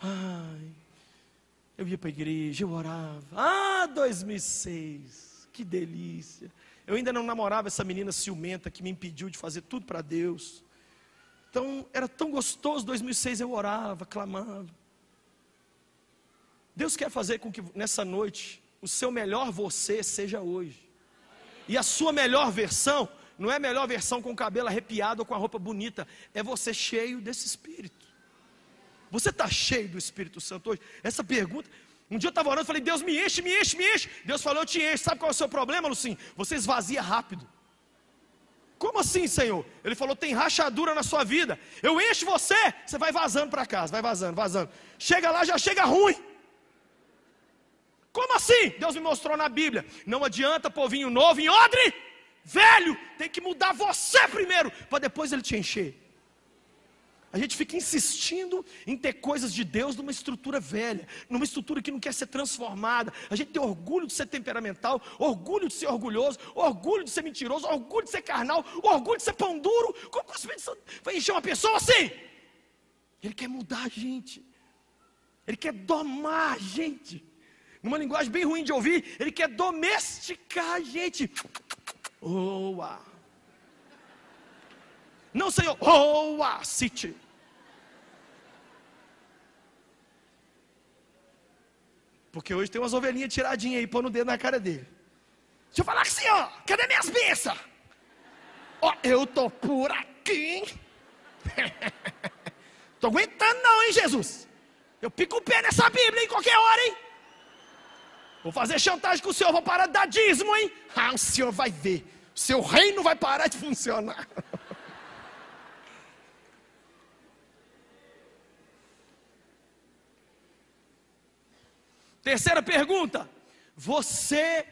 Ai, eu ia para a igreja, eu orava. Ah, 2006, que delícia. Eu ainda não namorava essa menina ciumenta que me impediu de fazer tudo para Deus. Então, era tão gostoso. 2006 eu orava, clamava. Deus quer fazer com que nessa noite o seu melhor você seja hoje. E a sua melhor versão não é a melhor versão com o cabelo arrepiado ou com a roupa bonita, é você cheio desse espírito. Você está cheio do Espírito Santo hoje? Essa pergunta, um dia eu estava orando e falei, Deus me enche, me enche, me enche. Deus falou, eu te encho. Sabe qual é o seu problema, Lucim? Você esvazia rápido. Como assim, Senhor? Ele falou, tem rachadura na sua vida. Eu encho você, você vai vazando para casa, vai vazando, vazando. Chega lá, já chega ruim. Como assim? Deus me mostrou na Bíblia. Não adianta povinho novo em odre velho. Tem que mudar você primeiro, para depois ele te encher. A gente fica insistindo em ter coisas de Deus numa estrutura velha, numa estrutura que não quer ser transformada. A gente tem orgulho de ser temperamental, orgulho de ser orgulhoso, orgulho de ser mentiroso, orgulho de ser carnal, orgulho de ser pão duro. Como que o Espírito Santo vai encher uma pessoa assim? Ele quer mudar a gente, ele quer domar a gente. Numa linguagem bem ruim de ouvir, ele quer domesticar a gente. Ah. Não, Senhor, oh, ah, city. Porque hoje tem umas ovelhinhas tiradinhas aí, pondo o dedo na cara dele. Deixa eu falar com o senhor, cadê minhas bênçãos? Ó, oh, eu tô por aqui. tô aguentando não, hein, Jesus? Eu pico o pé nessa Bíblia em qualquer hora, hein? Vou fazer chantagem com o senhor, vou parar de dar dízimo, hein? Ah, o senhor vai ver. O seu reino vai parar de funcionar. Terceira pergunta: você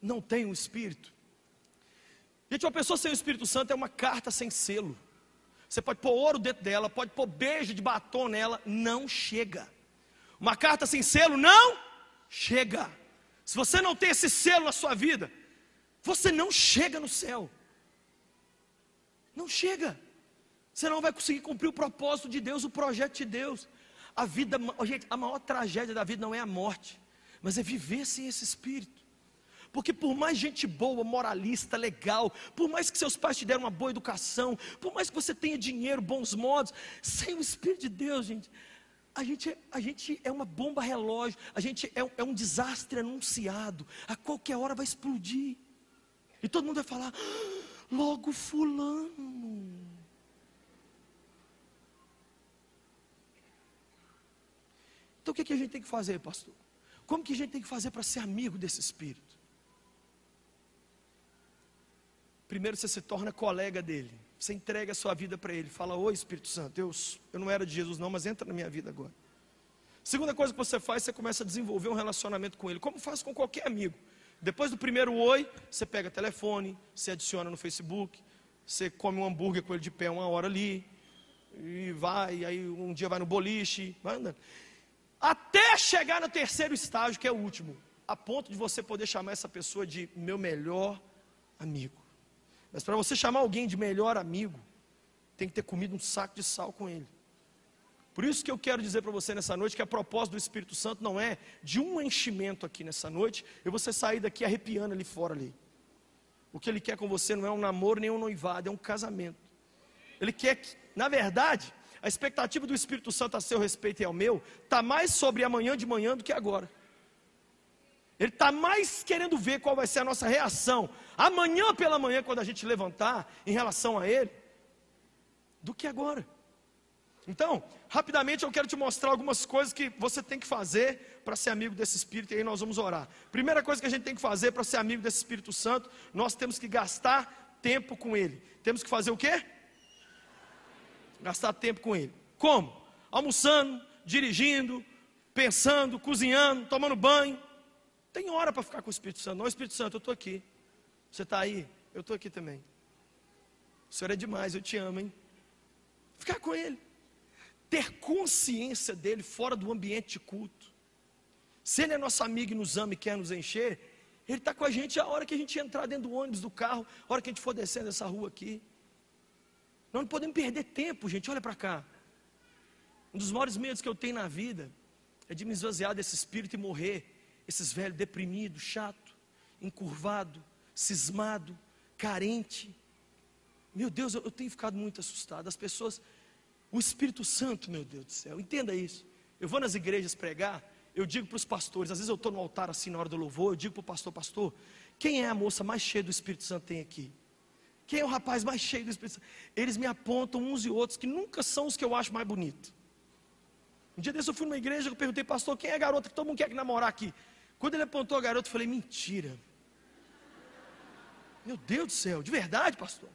não tem o um Espírito? Gente, uma pessoa sem o Espírito Santo é uma carta sem selo. Você pode pôr ouro dentro dela, pode pôr beijo de batom nela, não chega. Uma carta sem selo não chega. Se você não tem esse selo na sua vida, você não chega no céu. Não chega. Você não vai conseguir cumprir o propósito de Deus, o projeto de Deus. A vida, gente, a maior tragédia da vida não é a morte, mas é viver sem esse espírito. Porque por mais gente boa, moralista, legal, por mais que seus pais te deram uma boa educação, por mais que você tenha dinheiro, bons modos, sem o Espírito de Deus, gente, a gente, a gente é uma bomba relógio, a gente é, é um desastre anunciado, a qualquer hora vai explodir. E todo mundo vai falar, ah, logo fulano. Então o que, que a gente tem que fazer, pastor? Como que a gente tem que fazer para ser amigo desse Espírito? Primeiro você se torna colega dele. Você entrega a sua vida para ele. Fala, oi Espírito Santo, eu, eu não era de Jesus não, mas entra na minha vida agora. Segunda coisa que você faz, você começa a desenvolver um relacionamento com ele. Como faz com qualquer amigo. Depois do primeiro oi, você pega telefone, você adiciona no Facebook, você come um hambúrguer com ele de pé uma hora ali, e vai, aí um dia vai no boliche, vai andando até chegar no terceiro estágio, que é o último, a ponto de você poder chamar essa pessoa de meu melhor amigo. Mas para você chamar alguém de melhor amigo, tem que ter comido um saco de sal com ele. Por isso que eu quero dizer para você nessa noite que a propósito do Espírito Santo não é de um enchimento aqui nessa noite, e você sair daqui arrepiando ali fora ali. O que ele quer com você não é um namoro nem um noivado, é um casamento. Ele quer que, na verdade, a expectativa do Espírito Santo a seu respeito e ao meu está mais sobre amanhã de manhã do que agora. Ele está mais querendo ver qual vai ser a nossa reação amanhã pela manhã, quando a gente levantar, em relação a Ele, do que agora. Então, rapidamente eu quero te mostrar algumas coisas que você tem que fazer para ser amigo desse Espírito, e aí nós vamos orar. Primeira coisa que a gente tem que fazer para ser amigo desse Espírito Santo, nós temos que gastar tempo com Ele. Temos que fazer o quê? Gastar tempo com Ele. Como? Almoçando, dirigindo, pensando, cozinhando, tomando banho. Tem hora para ficar com o Espírito Santo. Não, Espírito Santo, eu estou aqui. Você está aí? Eu estou aqui também. O Senhor é demais, eu te amo, hein? Ficar com Ele. Ter consciência dele fora do ambiente de culto. Se Ele é nosso amigo e nos ama e quer nos encher, Ele está com a gente a hora que a gente entrar dentro do ônibus, do carro, a hora que a gente for descendo essa rua aqui. Nós não podemos perder tempo, gente. Olha para cá. Um dos maiores medos que eu tenho na vida é de me esvaziar desse espírito e morrer esses velhos deprimidos, chato, encurvado, cismado, carente. Meu Deus, eu, eu tenho ficado muito assustado. As pessoas, o Espírito Santo, meu Deus do céu, entenda isso. Eu vou nas igrejas pregar, eu digo para os pastores, às vezes eu estou no altar assim na hora do louvor, eu digo para o pastor, pastor, quem é a moça mais cheia do Espírito Santo tem aqui? Quem é o rapaz mais cheio do Espírito Santo? Eles me apontam uns e outros que nunca são os que eu acho mais bonito. Um dia desse eu fui numa igreja, eu perguntei, pastor, quem é a garota que todo mundo quer namorar aqui? Quando ele apontou a garota, eu falei: mentira. Meu Deus do céu, de verdade, pastor?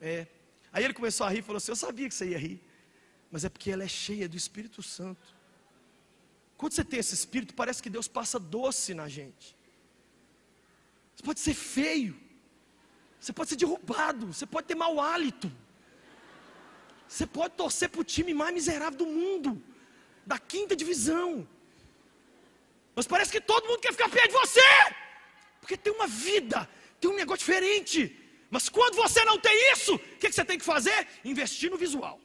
É. Aí ele começou a rir e falou assim: Eu sabia que você ia rir, mas é porque ela é cheia do Espírito Santo. Quando você tem esse espírito, parece que Deus passa doce na gente. Você pode ser feio, você pode ser derrubado, você pode ter mau hálito, você pode torcer para o time mais miserável do mundo, da quinta divisão. Mas parece que todo mundo quer ficar perto de você, porque tem uma vida, tem um negócio diferente. Mas quando você não tem isso, o que, que você tem que fazer? Investir no visual.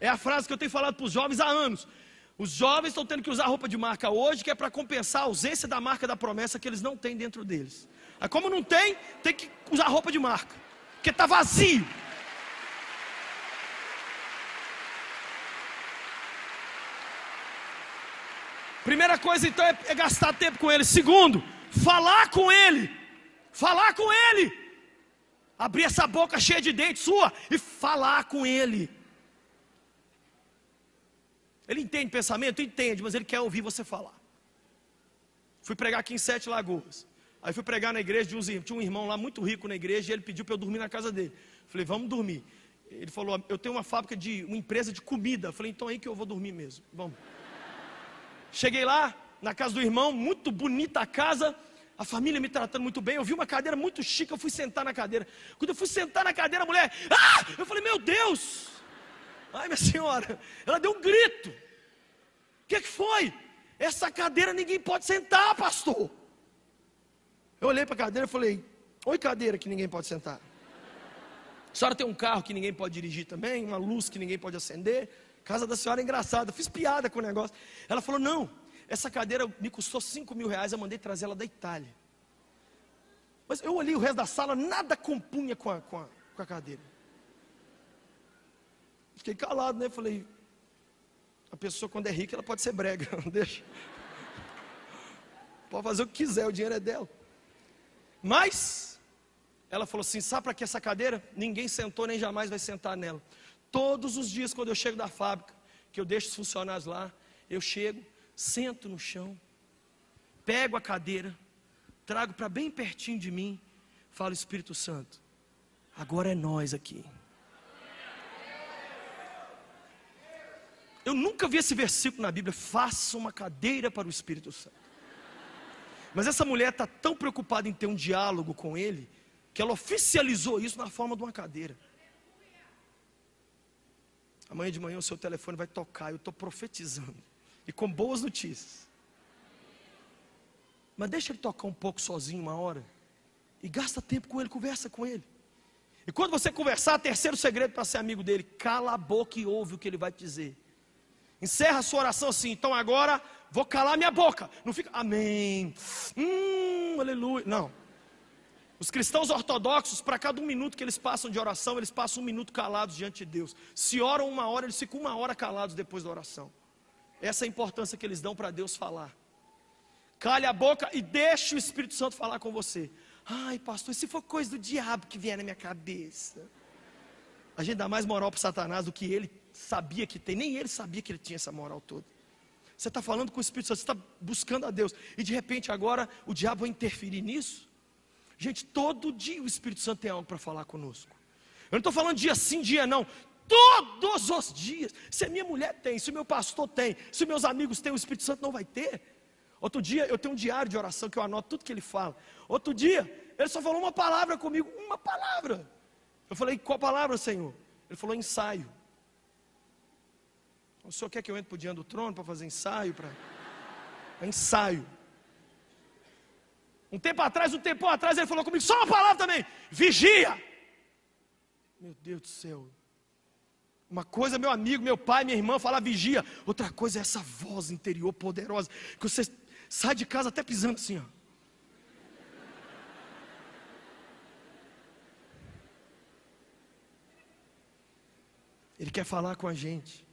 É a frase que eu tenho falado para os jovens há anos. Os jovens estão tendo que usar roupa de marca hoje, que é para compensar a ausência da marca da promessa que eles não têm dentro deles. Aí, como não tem, tem que usar roupa de marca, porque está vazio. Primeira coisa então é, é gastar tempo com ele. Segundo, falar com ele. Falar com ele. Abrir essa boca cheia de dentes sua e falar com ele. Ele entende pensamento? Entende, mas ele quer ouvir você falar. Fui pregar aqui em Sete Lagoas. Aí fui pregar na igreja de uns, tinha um irmão lá muito rico na igreja e ele pediu para eu dormir na casa dele. Falei, vamos dormir. Ele falou, eu tenho uma fábrica de uma empresa de comida. Falei, então é aí que eu vou dormir mesmo. Vamos. Cheguei lá, na casa do irmão, muito bonita a casa, a família me tratando muito bem. Eu vi uma cadeira muito chique, eu fui sentar na cadeira. Quando eu fui sentar na cadeira, a mulher, ah! Eu falei, meu Deus! Ai, minha senhora, ela deu um grito. O que, que foi? Essa cadeira ninguém pode sentar, pastor. Eu olhei para a cadeira e falei, oi cadeira que ninguém pode sentar. A senhora tem um carro que ninguém pode dirigir também, uma luz que ninguém pode acender. Casa da senhora é engraçada. Fiz piada com o negócio. Ela falou: não, essa cadeira me custou 5 mil reais, eu mandei trazer ela da Itália. Mas eu olhei o resto da sala, nada compunha com a, com a, com a cadeira. Fiquei calado, né? Falei, a pessoa quando é rica, ela pode ser brega, não deixa. Pode fazer o que quiser, o dinheiro é dela. Mas, ela falou assim: sabe para que essa cadeira? Ninguém sentou nem jamais vai sentar nela. Todos os dias, quando eu chego da fábrica, que eu deixo os funcionários lá, eu chego, sento no chão, pego a cadeira, trago para bem pertinho de mim, falo: Espírito Santo, agora é nós aqui. Eu nunca vi esse versículo na Bíblia, faça uma cadeira para o Espírito Santo. Mas essa mulher está tão preocupada em ter um diálogo com ele, que ela oficializou isso na forma de uma cadeira. Amanhã de manhã o seu telefone vai tocar, eu estou profetizando. E com boas notícias. Mas deixa ele tocar um pouco sozinho uma hora. E gasta tempo com ele, conversa com ele. E quando você conversar, terceiro segredo para ser amigo dele: cala a boca e ouve o que ele vai te dizer. Encerra a sua oração assim. Então agora vou calar minha boca. Não fica, amém. Hum, aleluia. Não. Os cristãos ortodoxos, para cada um minuto que eles passam de oração, eles passam um minuto calados diante de Deus. Se oram uma hora, eles ficam uma hora calados depois da oração. Essa é a importância que eles dão para Deus falar. Cale a boca e deixe o Espírito Santo falar com você. Ai, pastor, se for coisa do diabo que vier na minha cabeça. A gente dá mais moral para Satanás do que ele sabia que tem. Nem ele sabia que ele tinha essa moral toda. Você está falando com o Espírito Santo, você está buscando a Deus. E de repente agora o diabo vai interferir nisso. Gente, todo dia o Espírito Santo tem algo para falar conosco. Eu não estou falando dia sim, dia não. Todos os dias. Se a minha mulher tem, se o meu pastor tem, se meus amigos têm, o Espírito Santo não vai ter. Outro dia eu tenho um diário de oração que eu anoto tudo que ele fala. Outro dia, ele só falou uma palavra comigo, uma palavra. Eu falei, qual palavra, Senhor? Ele falou, ensaio. O senhor quer que eu entre para o diante do trono para fazer ensaio? Para... É ensaio. Um tempo atrás, um tempo atrás, ele falou comigo, só uma palavra também: vigia. Meu Deus do céu. Uma coisa, meu amigo, meu pai, minha irmã falar vigia. Outra coisa é essa voz interior poderosa. Que você sai de casa até pisando assim, ó. Ele quer falar com a gente.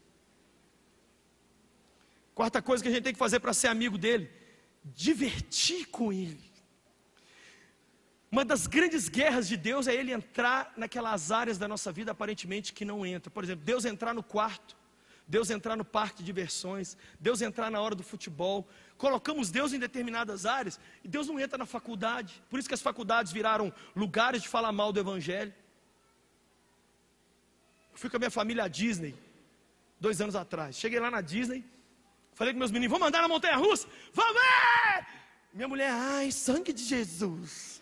Quarta coisa que a gente tem que fazer para ser amigo dele: divertir com ele. Uma das grandes guerras de Deus é ele entrar naquelas áreas da nossa vida aparentemente que não entra. Por exemplo, Deus entrar no quarto, Deus entrar no parque de diversões, Deus entrar na hora do futebol. Colocamos Deus em determinadas áreas e Deus não entra na faculdade. Por isso que as faculdades viraram lugares de falar mal do Evangelho. Eu fui com a minha família à Disney, dois anos atrás. Cheguei lá na Disney, falei com meus meninos: vamos andar na montanha russa? Vamos! Minha mulher, ai, sangue de Jesus.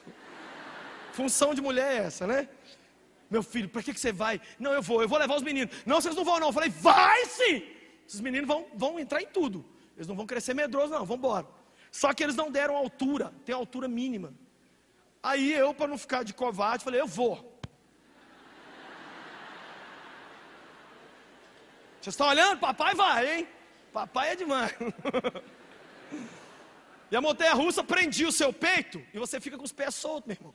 Função de mulher é essa, né? Meu filho, para que, que você vai? Não, eu vou, eu vou levar os meninos. Não, vocês não vão, não. Eu falei, vai sim! Esses meninos vão, vão entrar em tudo. Eles não vão crescer medrosos, não, vão embora. Só que eles não deram altura, tem altura mínima. Aí eu, para não ficar de covarde, falei, eu vou. Vocês estão olhando? Papai vai, hein? Papai é demais. e a montanha russa prendia o seu peito e você fica com os pés soltos, meu irmão.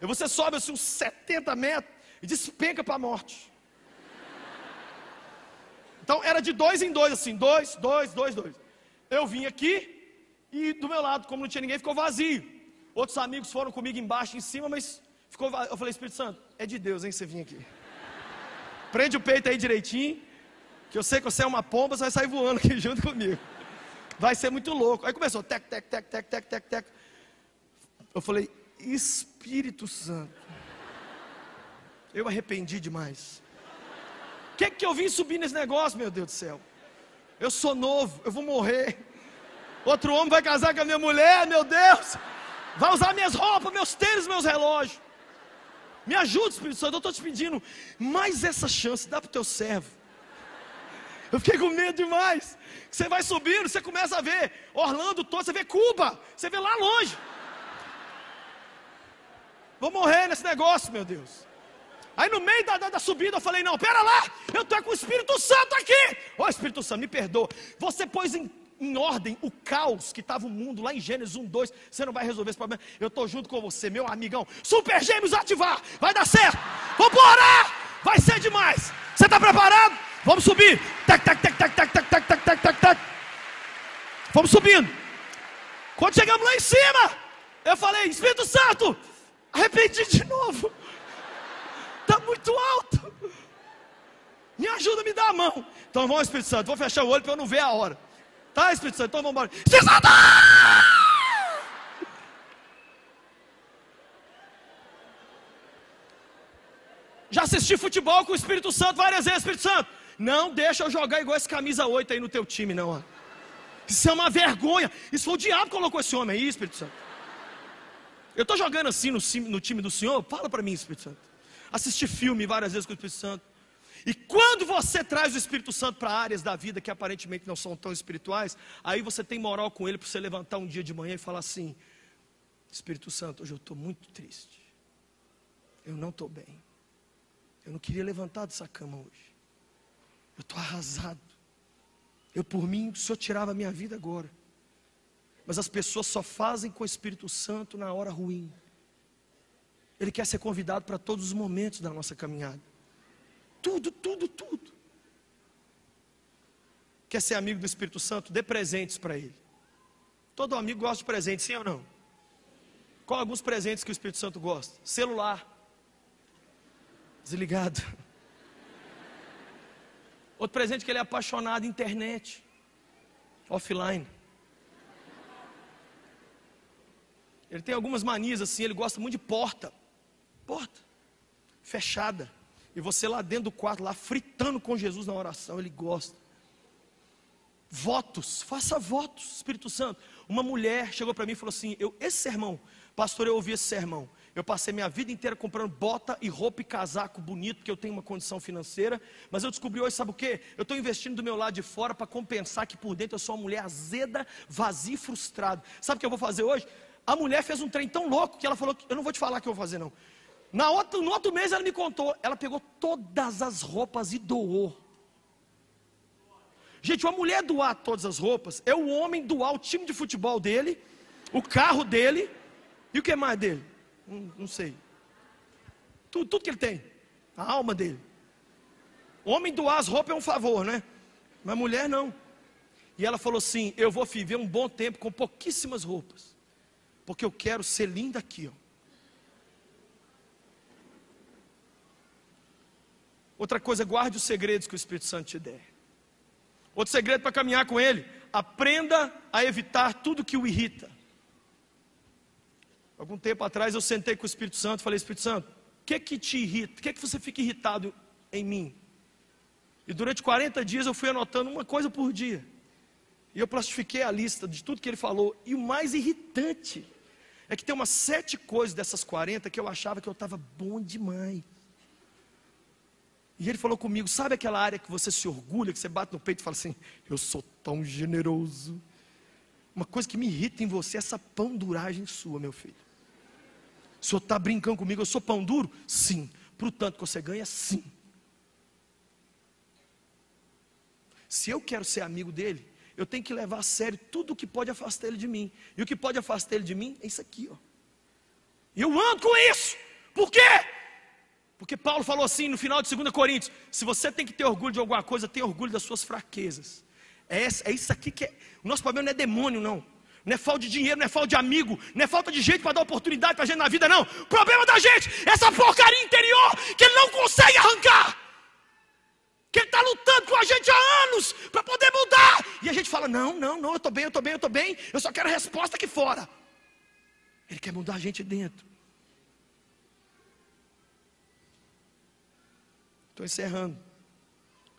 E você sobe assim uns 70 metros e despenca para a morte. Então era de dois em dois, assim, dois, dois, dois, dois. Eu vim aqui e do meu lado, como não tinha ninguém, ficou vazio. Outros amigos foram comigo embaixo, em cima, mas ficou vazio. Eu falei, Espírito Santo, é de Deus, hein, você vir aqui. Prende o peito aí direitinho, que eu sei que você é uma pomba, você vai sair voando aqui junto comigo. Vai ser muito louco. Aí começou, tec, tec, tec, tec, tec, tec, tec. Eu falei, Espírito Santo. Eu arrependi demais. O que, que eu vim subir nesse negócio, meu Deus do céu? Eu sou novo, eu vou morrer. Outro homem vai casar com a minha mulher, meu Deus. Vai usar minhas roupas, meus tênis, meus relógios. Me ajuda, Espírito Santo. Eu estou te pedindo mais essa chance, dá para o teu servo. Eu fiquei com medo demais. Você vai subindo, você começa a ver Orlando todo, você vê Cuba, você vê lá longe. Vou morrer nesse negócio, meu Deus. Aí no meio da, da, da, subida eu falei: Não, pera lá, eu estou com o Espírito Santo aqui. Ô Espírito Santo, me perdoa. Você pôs em, em ordem o caos que estava o mundo lá em Gênesis 1, 2. Você não vai resolver esse problema. Eu estou junto com você, meu amigão. Super Gêmeos ativar, vai dar certo. Vamos embora, vai ser demais. Você está preparado? Vamos subir. Tac, tac, tac, tac, tac, tac, tac, tac, tac, tac, tac. Vamos subindo. Quando chegamos lá em cima, eu falei: Espírito Santo Arrependi de novo. Está muito alto. Me ajuda, me dá a mão. Então vamos, Espírito Santo. Vou fechar o olho para eu não ver a hora. Tá, Espírito Santo? Então vamos embora. Espírito Santo! Já assisti futebol com o Espírito Santo várias vezes, Espírito Santo. Não deixa eu jogar igual esse camisa 8 aí no teu time, não. Ó. Isso é uma vergonha. Isso foi o diabo que colocou esse homem aí, Espírito Santo. Eu estou jogando assim no, no, time do Senhor? Fala para mim, Espírito Santo. Assisti filme várias vezes com o Espírito Santo. E quando você traz o Espírito Santo para áreas da vida que aparentemente não são tão espirituais, aí você tem moral com ele para você levantar um dia de manhã e falar assim: Espírito Santo, hoje eu estou muito triste. Eu não estou bem. Eu não queria levantar dessa cama hoje. Eu estou arrasado. Eu, por mim, o Senhor tirava a minha vida agora. Mas as pessoas só fazem com o Espírito Santo na hora ruim. Ele quer ser convidado para todos os momentos da nossa caminhada. Tudo, tudo, tudo. Quer ser amigo do Espírito Santo? Dê presentes para ele. Todo amigo gosta de presentes, sim ou não? Qual alguns presentes que o Espírito Santo gosta? Celular. Desligado. Outro presente que ele é apaixonado, internet. Offline. Ele tem algumas manias assim, ele gosta muito de porta. Porta. Fechada. E você lá dentro do quarto, lá fritando com Jesus na oração, ele gosta. Votos, faça votos, Espírito Santo. Uma mulher chegou para mim e falou assim: eu, esse sermão, pastor, eu ouvi esse sermão. Eu passei minha vida inteira comprando bota e roupa e casaco bonito, porque eu tenho uma condição financeira. Mas eu descobri hoje, sabe o que? Eu estou investindo do meu lado de fora para compensar que por dentro eu sou uma mulher azeda, vazia e frustrada. Sabe o que eu vou fazer hoje? A mulher fez um trem tão louco que ela falou: Eu não vou te falar o que eu vou fazer, não. Na outra, no outro mês ela me contou, ela pegou todas as roupas e doou. Gente, uma mulher doar todas as roupas, é o homem doar o time de futebol dele, o carro dele, e o que mais dele? Não, não sei. Tudo, tudo que ele tem, a alma dele. Homem doar as roupas é um favor, né? Mas mulher não. E ela falou assim: Eu vou viver um bom tempo com pouquíssimas roupas, porque eu quero ser linda aqui, ó. Outra coisa, guarde os segredos que o Espírito Santo te der. Outro segredo para caminhar com Ele: aprenda a evitar tudo que o irrita. Algum tempo atrás eu sentei com o Espírito Santo e falei: Espírito Santo, o que que te irrita? O que que você fica irritado em mim? E durante 40 dias eu fui anotando uma coisa por dia. E eu plastifiquei a lista de tudo que ele falou. E o mais irritante é que tem umas sete coisas dessas 40 que eu achava que eu estava bom demais. E ele falou comigo: sabe aquela área que você se orgulha, que você bate no peito e fala assim: eu sou tão generoso. Uma coisa que me irrita em você é essa pão duragem sua, meu filho. O senhor está brincando comigo, eu sou pão duro? Sim. Para o tanto que você ganha, sim. Se eu quero ser amigo dele, eu tenho que levar a sério tudo o que pode afastar ele de mim. E o que pode afastar ele de mim é isso aqui, ó. E eu ando com isso. Por quê? Porque Paulo falou assim no final de 2 Coríntios: se você tem que ter orgulho de alguma coisa, tenha orgulho das suas fraquezas. É, é isso aqui que é. O nosso problema não é demônio, não. Não é falta de dinheiro, não é falta de amigo, não é falta de gente para dar oportunidade para a gente na vida, não. O problema da gente é essa porcaria interior que ele não consegue arrancar. Que ele está lutando com a gente há anos para poder mudar. E a gente fala: não, não, não, eu estou bem, eu estou bem, eu estou bem, eu só quero resposta aqui fora. Ele quer mudar a gente dentro. Estou encerrando.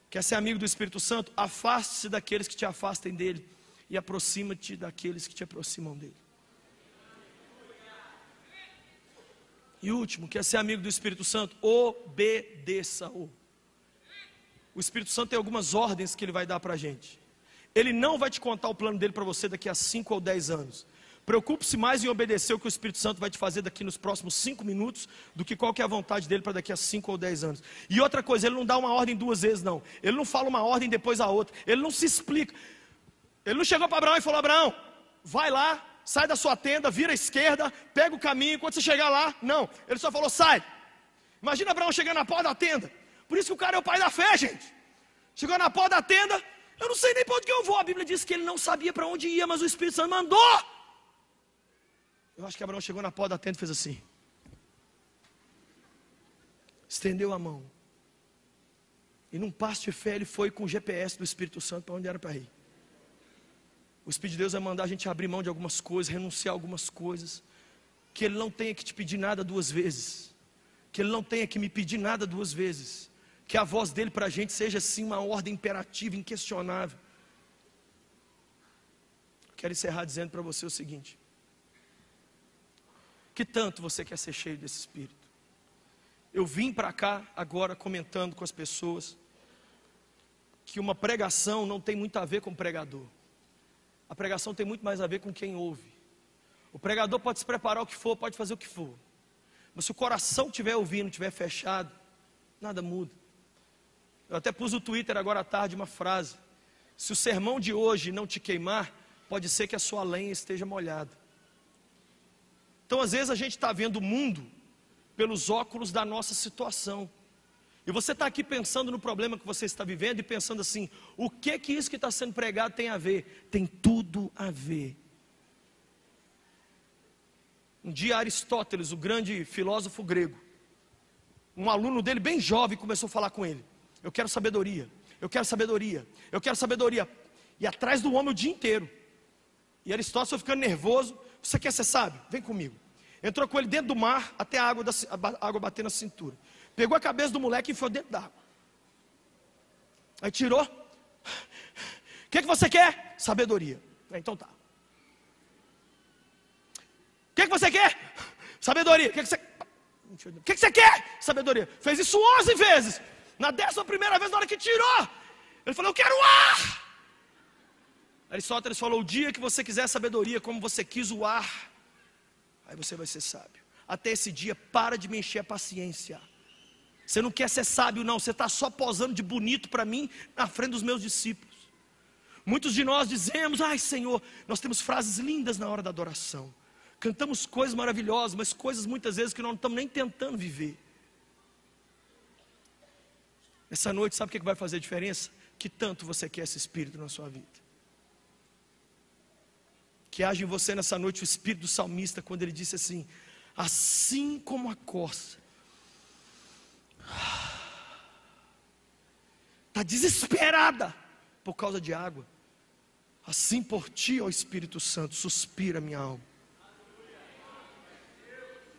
Quer ser amigo do Espírito Santo? Afaste-se daqueles que te afastem dele e aproxima-te daqueles que te aproximam dele. E último, quer ser amigo do Espírito Santo? Obedeça-o. O Espírito Santo tem algumas ordens que ele vai dar para a gente. Ele não vai te contar o plano dele para você daqui a 5 ou 10 anos. Preocupe-se mais em obedecer o que o Espírito Santo vai te fazer daqui nos próximos cinco minutos do que qual que é a vontade dele para daqui a cinco ou dez anos. E outra coisa, ele não dá uma ordem duas vezes, não. Ele não fala uma ordem depois a outra. Ele não se explica. Ele não chegou para Abraão e falou: Abraão, vai lá, sai da sua tenda, vira à esquerda, pega o caminho, quando você chegar lá. Não, ele só falou: sai. Imagina Abraão chegando na porta da tenda. Por isso que o cara é o pai da fé, gente. Chegou na porta da tenda, eu não sei nem para onde eu vou. A Bíblia diz que ele não sabia para onde ia, mas o Espírito Santo mandou. Eu acho que Abraão chegou na porta da tenda e fez assim. Estendeu a mão. E num passo de fé ele foi com o GPS do Espírito Santo para onde era para ir. O Espírito de Deus vai mandar a gente abrir mão de algumas coisas, renunciar algumas coisas. Que Ele não tenha que te pedir nada duas vezes. Que Ele não tenha que me pedir nada duas vezes. Que a voz dele para a gente seja assim uma ordem imperativa, inquestionável. Quero encerrar dizendo para você o seguinte: que tanto você quer ser cheio desse Espírito? Eu vim para cá agora comentando com as pessoas que uma pregação não tem muito a ver com pregador. A pregação tem muito mais a ver com quem ouve. O pregador pode se preparar o que for, pode fazer o que for. Mas se o coração estiver ouvindo, estiver fechado, Nada muda. Eu até pus no Twitter agora à tarde uma frase: Se o sermão de hoje não te queimar, pode ser que a sua lenha esteja molhada. Então, às vezes, a gente está vendo o mundo pelos óculos da nossa situação. E você está aqui pensando no problema que você está vivendo e pensando assim: o que que isso que está sendo pregado tem a ver? Tem tudo a ver. Um dia Aristóteles, o grande filósofo grego, um aluno dele bem jovem começou a falar com ele: Eu quero sabedoria, eu quero sabedoria, eu quero sabedoria. E atrás do homem o dia inteiro. E Aristóteles foi ficando nervoso: Você quer ser sábio? Vem comigo. Entrou com ele dentro do mar até a água, da, a água bater na cintura. Pegou a cabeça do moleque e foi dentro d'água. Aí tirou. O que, que você quer? Sabedoria. Então tá. O que, que você quer? Sabedoria. O que, que você o que, que você quer? Sabedoria. Fez isso 11 vezes. Na décima primeira vez, na hora que tirou, ele falou: Eu quero ar. Aristóteles falou: O dia que você quiser sabedoria, como você quis o ar, aí você vai ser sábio. Até esse dia, para de me encher a paciência. Você não quer ser sábio, não. Você está só posando de bonito para mim na frente dos meus discípulos. Muitos de nós dizemos: Ai, Senhor, nós temos frases lindas na hora da adoração. Cantamos coisas maravilhosas, mas coisas muitas vezes que nós não estamos nem tentando viver. Essa noite, sabe o que vai fazer diferença? Que tanto você quer esse Espírito na sua vida. Que age em você nessa noite o Espírito do salmista, quando ele disse assim: Assim como a corça está desesperada por causa de água. Assim por ti, ó Espírito Santo, suspira minha alma.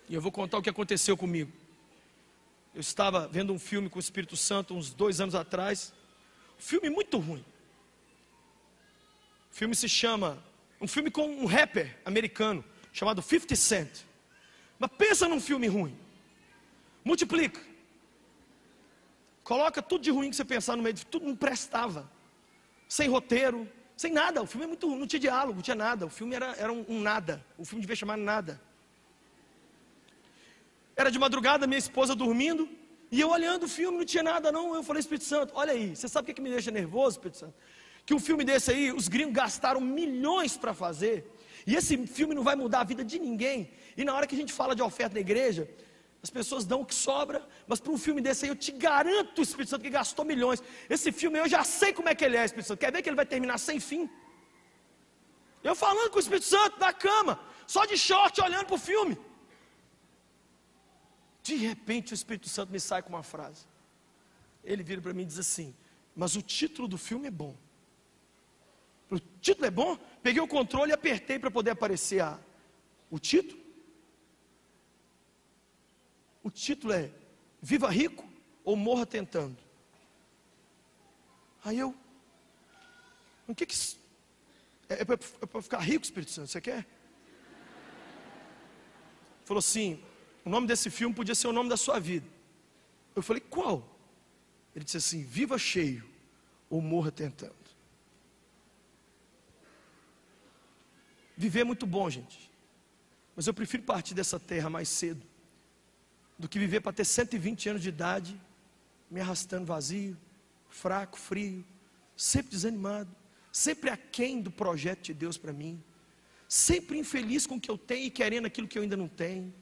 E eu vou contar o que aconteceu comigo. Eu estava vendo um filme com o Espírito Santo uns dois anos atrás. Um filme muito ruim. O filme se chama. Um filme com um rapper americano chamado 50 Cent. Mas pensa num filme ruim. Multiplica. Coloca tudo de ruim que você pensar no meio, tudo não prestava. Sem roteiro, sem nada. O filme é muito, não tinha diálogo, não tinha nada. O filme era, era um, um nada. O filme devia chamar nada. Era de madrugada, minha esposa dormindo, e eu olhando o filme, não tinha nada não. Eu falei, Espírito Santo, olha aí, você sabe o que, que me deixa nervoso, Espírito Santo? Que um filme desse aí, os gringos gastaram milhões para fazer, e esse filme não vai mudar a vida de ninguém. E na hora que a gente fala de oferta da igreja, as pessoas dão o que sobra, mas para um filme desse aí eu te garanto, Espírito Santo, que gastou milhões. Esse filme eu já sei como é que ele é, Espírito Santo. Quer ver que ele vai terminar sem fim? Eu falando com o Espírito Santo na cama, só de short olhando para o filme. De repente o Espírito Santo me sai com uma frase. Ele vira para mim e diz assim: Mas o título do filme é bom. O título é bom? Peguei o controle e apertei para poder aparecer a, o título. O título é Viva Rico ou Morra Tentando. Aí eu, o que que é, é para é ficar rico, Espírito Santo? Você quer? Falou assim: o nome desse filme podia ser o nome da sua vida. Eu falei: qual? Ele disse assim: Viva cheio ou morra tentando. Viver é muito bom, gente. Mas eu prefiro partir dessa terra mais cedo do que viver para ter 120 anos de idade, me arrastando vazio, fraco, frio, sempre desanimado, sempre aquém do projeto de Deus para mim, sempre infeliz com o que eu tenho e querendo aquilo que eu ainda não tenho.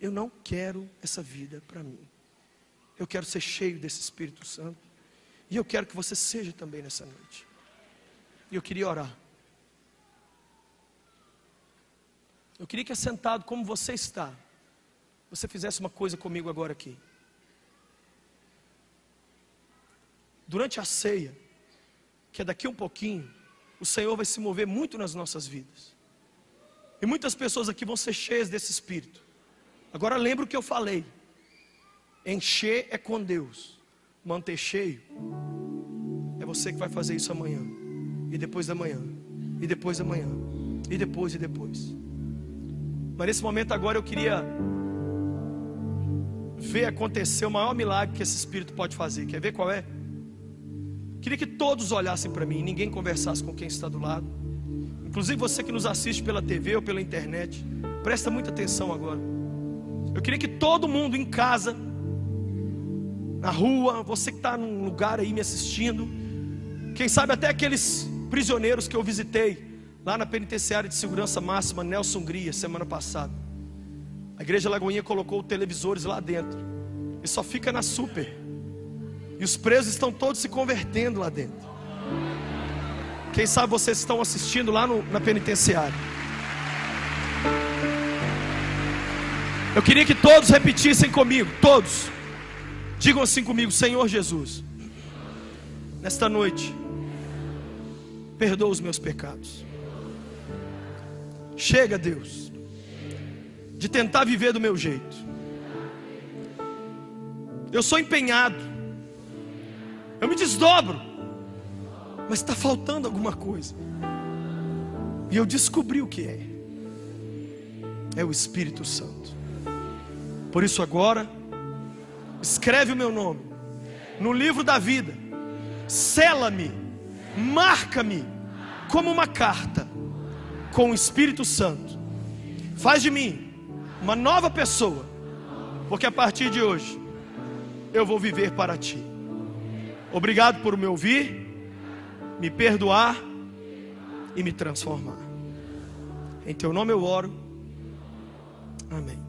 Eu não quero essa vida para mim. Eu quero ser cheio desse Espírito Santo. E eu quero que você seja também nessa noite. E eu queria orar. Eu queria que assentado como você está, você fizesse uma coisa comigo agora aqui. Durante a ceia, que é daqui um pouquinho, o Senhor vai se mover muito nas nossas vidas. E muitas pessoas aqui vão ser cheias desse Espírito. Agora lembra o que eu falei. Encher é com Deus. Manter cheio é você que vai fazer isso amanhã. E depois da manhã. E depois da manhã. E depois e depois. Mas nesse momento agora eu queria ver acontecer o maior milagre que esse Espírito pode fazer. Quer ver qual é? Queria que todos olhassem para mim, ninguém conversasse com quem está do lado. Inclusive você que nos assiste pela TV ou pela internet, presta muita atenção agora. Eu queria que todo mundo em casa, na rua, você que está num lugar aí me assistindo, quem sabe até aqueles prisioneiros que eu visitei lá na penitenciária de segurança máxima Nelson Gria semana passada. A igreja Lagoinha colocou televisores lá dentro e só fica na super. E os presos estão todos se convertendo lá dentro. Quem sabe vocês estão assistindo lá no, na penitenciária. Eu queria que todos repetissem comigo, todos. Digam assim comigo, Senhor Jesus. Nesta noite, perdoa os meus pecados. Chega, Deus, de tentar viver do meu jeito. Eu sou empenhado, eu me desdobro, mas está faltando alguma coisa. E eu descobri o que é: é o Espírito Santo. Por isso, agora, escreve o meu nome no livro da vida, sela-me, marca-me como uma carta com o Espírito Santo. Faz de mim uma nova pessoa, porque a partir de hoje eu vou viver para ti. Obrigado por me ouvir, me perdoar e me transformar. Em teu nome eu oro. Amém.